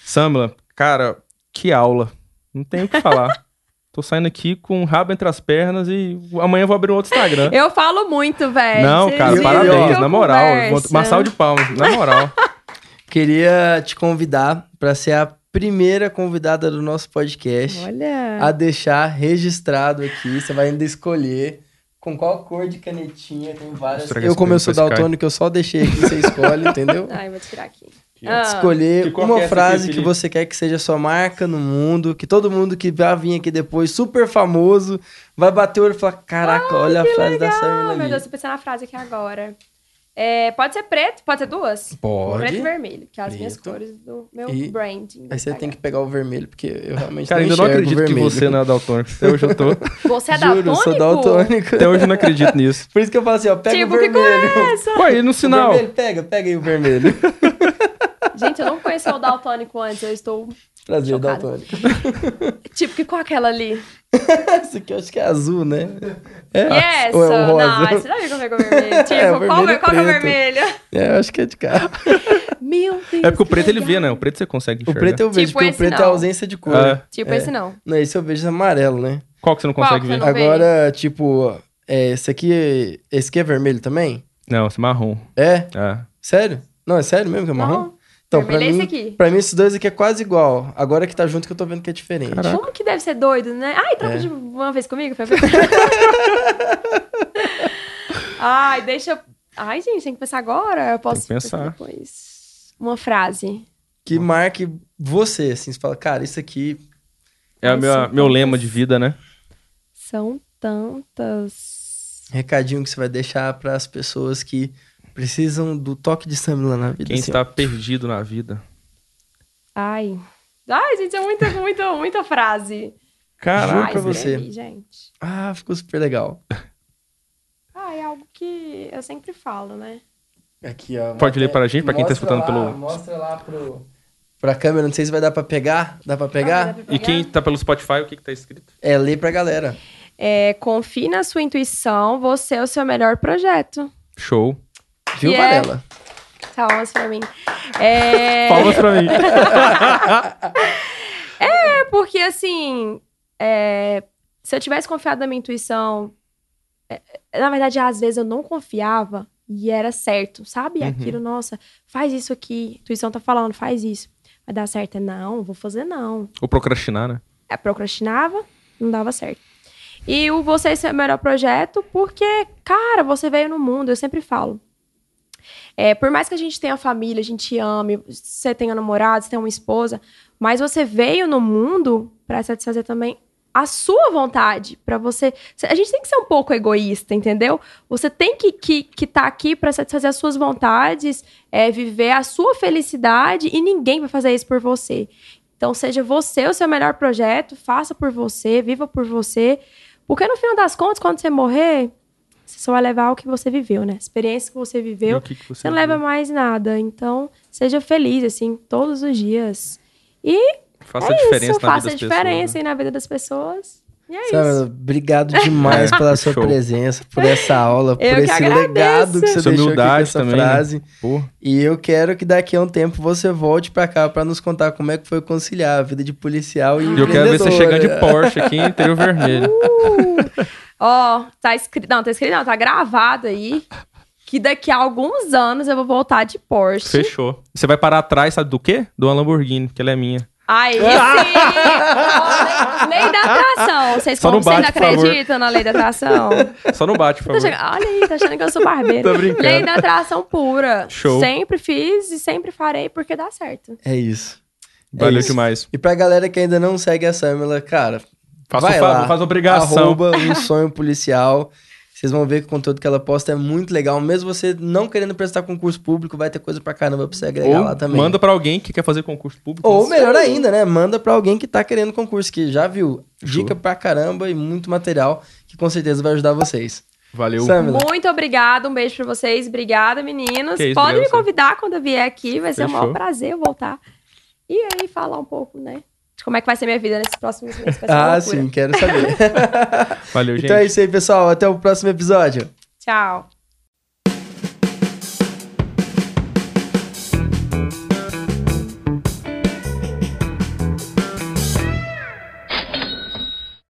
Samla, cara, que aula. Não tenho o que falar. Tô saindo aqui com o rabo entre as pernas e amanhã eu vou abrir um outro Instagram. Eu falo muito, velho. Não, cara, que parabéns, na moral. converso. Vou- Uma salva de palmas, na moral. Queria te convidar para ser a primeira convidada do nosso podcast Olha. a deixar registrado aqui. Você vai ainda escolher com qual cor de canetinha. Tem várias. Eu, como eu sou daltônico, eu só deixei aqui, você escolhe, entendeu? Ai, vou tirar aqui. Ah, Escolher Que uma que é frase aqui, que Felipe? você quer que seja sua marca no mundo, que todo mundo que vai vir aqui depois, super famoso, vai bater o olho e falar: Caraca, olha a frase da Ah, Samila meu. Deus, tô pensando na frase aqui agora. É, pode ser preto, pode ser duas? Pode. Preto e vermelho, que é as minhas Preto. cores do meu E- branding. Aí você tem Instagram. que pegar o vermelho, porque eu realmente Cara, não ainda não acredito que vermelho. você não é daltônico. Até hoje eu tô. Você é Juro, eu daltônico? sou daltônico. Até hoje eu não acredito nisso. Por isso que eu falo assim, ó, pega Tipo, o que cor vermelho. é essa? Pô, aí no O sinal. vermelho, pega, pega aí o vermelho. Gente, eu não conhecia o daltônico antes, eu estou... Prazer, Chocada. daltônico. Tipo, que com aquela ali? Esse aqui eu acho que é azul, né? É? E essa? Ou é o rosa? Não, você já viu como é que é o vermelho? Tipo, É, o qual, é, qual que é o vermelho? É, eu acho que é de cá. Meu Deus, É porque o preto ele vê, né? O preto você consegue O enxergar. preto eu vejo, Tipo porque o preto é não. ausência de cor. É. Tipo, É. esse não. Não, esse eu vejo amarelo, né? Qual que você não Qual consegue você ver? não vê? Agora, tipo, é, esse aqui, esse aqui é vermelho também? Não, esse marrom. É? É. Sério? Não, é sério mesmo que é marrom? Não, Então, pra é mim, esse aqui. pra mim, esses dois aqui é quase igual. Agora que tá junto que eu tô vendo que é diferente. Caraca. Como que deve ser doido, né? Ai, troca É. de uma vez comigo, Fê? Ai, deixa. Ai, gente, tem que pensar agora. Eu posso Tem que pensar. depois. Uma frase. Que marque você, assim, você fala, cara, isso aqui É o meu, meu lema de vida, né? São tantas. recadinho que você vai deixar para as pessoas que precisam do toque de Samila na vida. Quem assim, está perdido na vida. Ai. Ai, gente, é muita, muita, muita frase. Caraca, Ai, pra você. escrevi, gente. ó. Ah, ficou super legal. Ah, é algo que eu sempre falo, né? Aqui, ó. Pode ler pra gente, pra quem tá Mostra escutando lá, pelo- Mostra lá pro... pra câmera, não sei se vai dar pra pegar. Dá pra pegar? Ah, dá pra E quem pegar? tá pelo Spotify, o que que tá escrito? É, lê pra galera. É, confie na sua intuição, você é o seu melhor projeto. Show. Viu, Que é- Varela? Palmas pra mim. É, Palmas pra mim. é porque, assim, é, se eu tivesse confiado na minha intuição, é, na verdade, às vezes eu não confiava e era certo, sabe? Uhum. Aquilo, nossa, faz isso aqui, a intuição tá falando, faz isso. Vai dar certo? É, Não, vou fazer não. Ou procrastinar, né? É, procrastinava, não dava certo. E o Você é o melhor projeto, porque, cara, você veio no mundo, eu sempre falo. É, por mais que a gente tenha família, a gente ame, você tenha namorado, você tenha uma esposa, mas você veio no mundo para satisfazer também a sua vontade, para você. A gente tem que ser um pouco egoísta, entendeu? Você tem que estar que, que tá aqui para satisfazer as suas vontades, é, viver a sua felicidade e ninguém vai fazer isso por você. Então, seja você o seu melhor projeto, faça por você, viva por você. Porque no final das contas, quando você morrer, você só vai levar o que você viveu, né? A experiência que você viveu, o que que você você não leva mais nada. Então, seja feliz, assim, todos os dias. E Faça é a diferença isso, na faça vida a das diferença pessoas. né? na vida das pessoas. E é Samela, isso. obrigado demais pela sua Show. presença, por essa aula, por Eu que esse agradeço. legado que você Essa deixou aqui humildade essa também, né? frase. Pô, E eu quero que daqui a um tempo você volte pra cá pra nos contar como é que foi conciliar a vida de policial e eu quero ver você chegando de Porsche aqui em Interior Vermelho. Uh! Ó, tá escrito. Não, tá escrito, não, tá gravado aí. Que daqui a alguns anos eu vou voltar de Porsche. Fechou. Você vai parar atrás, sabe do quê? Do uma Lamborghini, que ela é minha. Aí sim! Ó, lei, lei da atração. Vocês, Só não vocês bate, por favor. acreditam na lei da atração? Só não bate, por favor. chegando- olha aí, tá achando que eu sou barbeiro. Tô brincando. Lei da atração pura. Show. Sempre fiz e sempre farei porque dá certo. É isso. Valeu isso. demais. E pra galera que ainda não segue a Samela, cara, Faça vai o favor, lá, faz a obrigação. arroba um sonho policial. Vocês vão ver que o conteúdo que ela posta é muito legal. Mesmo você não querendo prestar concurso público, vai ter coisa pra caramba pra você agregar Ou lá também. manda pra alguém que quer fazer concurso público. Ou melhor ainda, né? Manda pra alguém que tá querendo concurso, que já viu. Show. Dica pra caramba e muito material que com certeza vai ajudar vocês. Valeu. Samela, Muito obrigada, um beijo pra vocês. Obrigada, meninos. Isso, Podem me convidar quando eu vier aqui, vai ser um Fechou. maior prazer eu voltar. E aí, falar um pouco, né? De como é que vai ser minha vida nesses próximos meses. Ah, sim, quero saber. Valeu, gente. então é isso aí, pessoal. Até o próximo episódio. Tchau.